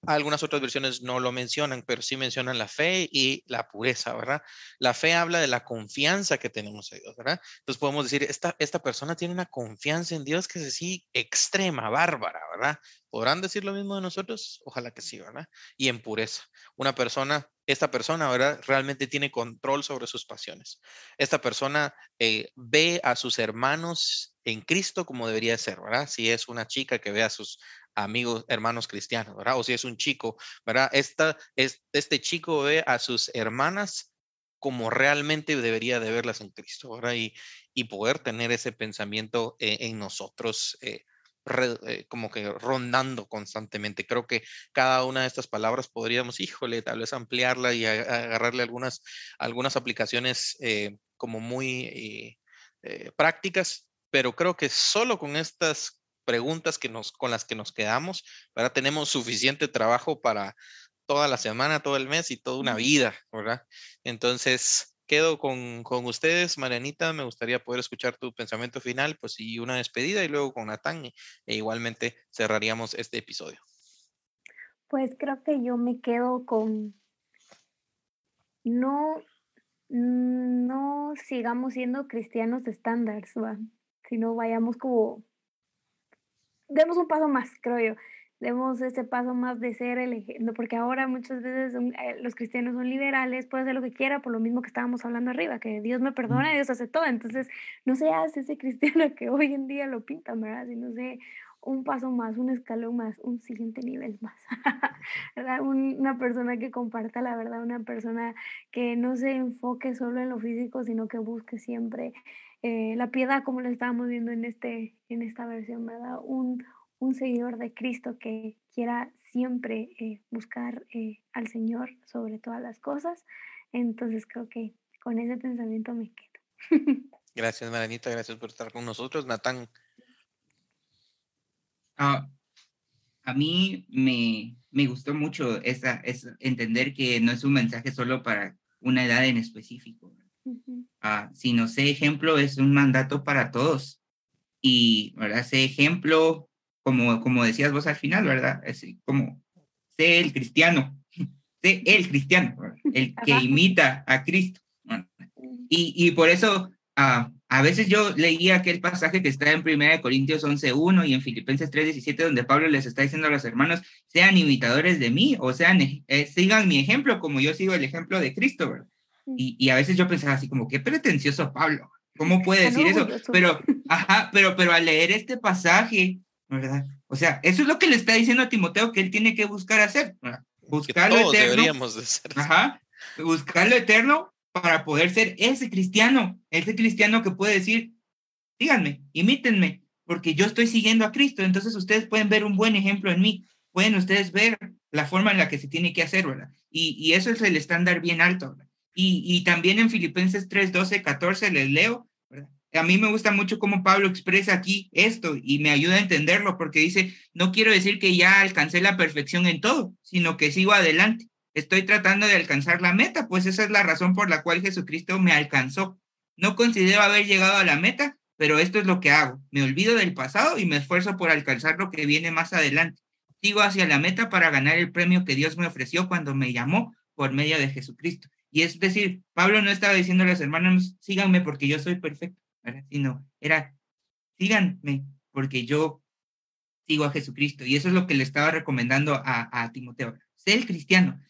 Algunas otras versiones no lo mencionan, pero sí mencionan la fe y la pureza, ¿verdad? La fe habla de la confianza que tenemos en Dios, ¿verdad? Entonces podemos decir, esta, esta persona tiene una confianza en Dios que es así extrema, bárbara, ¿verdad? ¿Podrán decir lo mismo de nosotros? Ojalá que sí, ¿verdad? Y en pureza. Una persona, esta persona, ¿verdad? Realmente tiene control sobre sus pasiones. Esta persona eh, ve a sus hermanos en Cristo como debería ser, ¿verdad? Si es una chica que ve a sus amigos, hermanos cristianos, ¿verdad? O si es un chico, ¿verdad? Esta, es, este chico ve a sus hermanas como realmente debería de verlas en Cristo, ¿verdad? Y, y poder tener ese pensamiento eh, en nosotros. Eh, eh, como que rondando constantemente. Creo que cada una de estas palabras podríamos, híjole, tal vez ampliarla y agarrarle algunas, algunas aplicaciones como muy prácticas, pero creo que solo con estas preguntas que nos, con las que nos quedamos, ¿verdad? Tenemos suficiente trabajo para toda la semana, todo el mes y toda una vida, ¿verdad? Entonces, quedo con, con ustedes, Marianita, me gustaría poder escuchar tu pensamiento final, pues y una despedida y luego con Natán e igualmente cerraríamos este episodio. Pues creo que yo me quedo con no, no sigamos siendo cristianos estándares, sino vayamos como demos un paso más, creo yo. Demos ese paso más de ser el ejemplo, porque ahora muchas veces eh, los cristianos son liberales, puede hacer lo que quiera, por lo mismo que estábamos hablando arriba, que Dios me perdona, Dios hace todo. Entonces, no seas ese cristiano que hoy en día lo pintan, ¿verdad? Sino sé un paso más, un escalón más, un siguiente nivel más. una persona que comparta la verdad, una persona que no se enfoque solo en lo físico, sino que busque siempre eh, la piedad, como lo estábamos viendo en, este, en esta versión, ¿verdad? Un, un seguidor de Cristo que quiera siempre eh, buscar eh, al Señor sobre todas las cosas. Entonces creo que con ese pensamiento me quedo. Gracias, Maranita, gracias por estar con nosotros. Natán. Ah, a mí me, me gustó mucho esa, entender que no es un mensaje solo para una edad en específico. Ah, si no sé ejemplo, es un mandato para todos. Y, ¿verdad? Sé ejemplo, como, como decías vos al final, ¿verdad? Es como, sé el cristiano, sé el cristiano, el que imita a Cristo. Y, y por eso, ah, a veces yo leía aquel pasaje que está en 1 Corintios 11.1 y en Filipenses 3.17, donde Pablo les está diciendo a los hermanos, sean imitadores de mí, o sean, eh, sigan mi ejemplo como yo sigo el ejemplo de Cristo, ¿verdad? Y, a veces yo pensaba así como, qué pretencioso Pablo, ¿cómo puede decir eso? Pero, ajá, pero, pero al leer este pasaje, ¿verdad? O sea, eso es lo que le está diciendo a Timoteo que él tiene que buscar hacer, ¿verdad? Buscar lo eterno. Ajá, buscar lo eterno para poder ser ese cristiano, ese cristiano que puede decir, síganme, imítenme, porque yo estoy siguiendo a Cristo, entonces ustedes pueden ver un buen ejemplo en mí, pueden ustedes ver la forma en la que se tiene que hacer, ¿verdad? Y, y eso es el estándar bien alto, ¿verdad? Y, también en Filipenses 3, 12, 14 les leo. A mí me gusta mucho cómo Pablo expresa aquí esto y me ayuda a entenderlo porque dice, no quiero decir que ya alcancé la perfección en todo, sino que sigo adelante. Estoy tratando de alcanzar la meta, pues esa es la razón por la cual Jesucristo me alcanzó. No considero haber llegado a la meta, pero esto es lo que hago. Me olvido del pasado y me esfuerzo por alcanzar lo que viene más adelante. Sigo hacia la meta para ganar el premio que Dios me ofreció cuando me llamó por medio de Jesucristo. Y es decir, Pablo no estaba diciendo a los hermanos, síganme porque yo soy perfecto, sino era, síganme porque yo sigo a Jesucristo. Y eso es lo que le estaba recomendando a, a Timoteo. Sé el cristiano,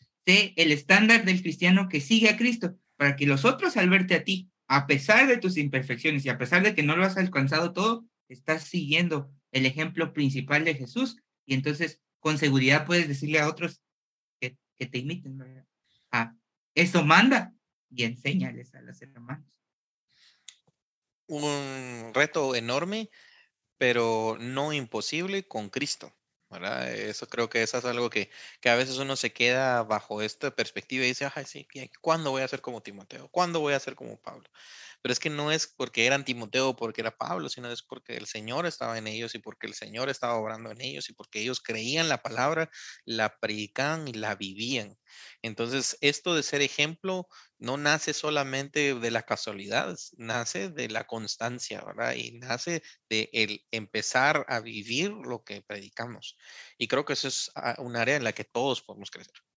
el estándar del cristiano que sigue a Cristo, para que los otros al verte a ti, a pesar de tus imperfecciones y a pesar de que no lo has alcanzado todo, estás siguiendo el ejemplo principal de Jesús. Y entonces, con seguridad puedes decirle a otros que, te imiten. ¿verdad? Eso manda y enséñales a los hermanos. Un reto enorme, pero no imposible con Cristo. ¿Verdad? Eso creo que eso es algo que, que, a veces uno se queda bajo esta perspectiva y dice, ay, sí, ¿cuándo voy a ser como Timoteo? ¿Cuándo voy a ser como Pablo? Pero es que no es porque eran Timoteo o porque era Pablo, sino es porque el Señor estaba en ellos y porque el Señor estaba obrando en ellos y porque ellos creían la palabra, la predicaban y la vivían. Entonces, esto de ser ejemplo no nace solamente de la casualidad, nace de la constancia, ¿verdad? Y nace de el empezar a vivir lo que predicamos. Y creo que eso es ah, un área en la que todos podemos crecer.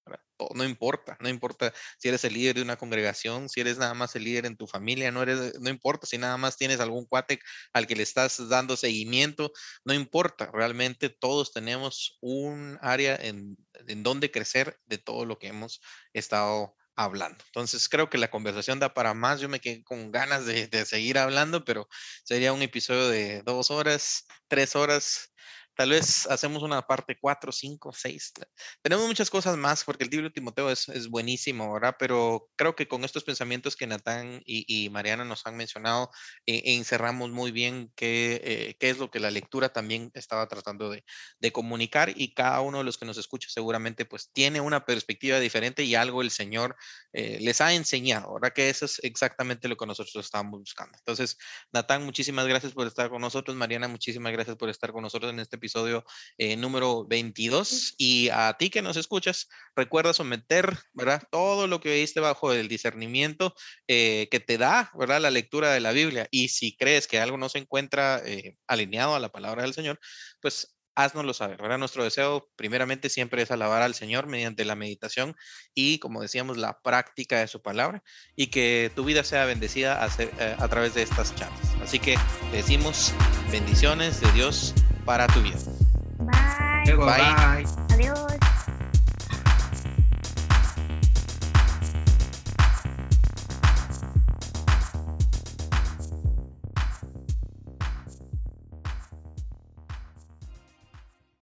No importa, no importa si eres el líder de una congregación, si eres nada más el líder en tu familia, no, eres, no importa si nada más tienes algún cuate al que le estás dando seguimiento, no importa, realmente todos tenemos un área en, en donde crecer de todo lo que hemos estado hablando. Entonces creo que la conversación da para más. Yo me quedé con ganas de, de, seguir hablando, pero sería un episodio de dos horas, tres horas. Tal vez hacemos una parte 4, 5, 6. Tenemos muchas cosas más porque el libro de Timoteo es, es buenísimo, ¿verdad? Pero creo que con estos pensamientos que Natán y, Mariana nos han mencionado, eh, encerramos muy bien qué, eh, qué, es lo que la lectura también estaba tratando de, de, comunicar y cada uno de los que nos escucha seguramente pues tiene una perspectiva diferente y algo el Señor eh, les ha enseñado, ¿verdad? Que eso es exactamente lo que nosotros estábamos buscando. Entonces, Natán, muchísimas gracias por estar con nosotros. Mariana, muchísimas gracias por estar con nosotros en este episodio eh, número 22. Y a ti que nos escuchas, recuerda someter, ¿verdad? Todo lo que viste bajo el discernimiento eh, que te da, ¿verdad? La lectura de la Biblia. Y si crees que algo no se encuentra eh, alineado a la palabra del Señor, pues haznoslo saber, ¿verdad? Nuestro deseo primeramente siempre es alabar al Señor mediante la meditación y, como decíamos, la práctica de su palabra y que tu vida sea bendecida a, eh, a través de estas charlas. Así que te decimos bendiciones de Dios para tu vida. Bye. Luego, bye. Adiós.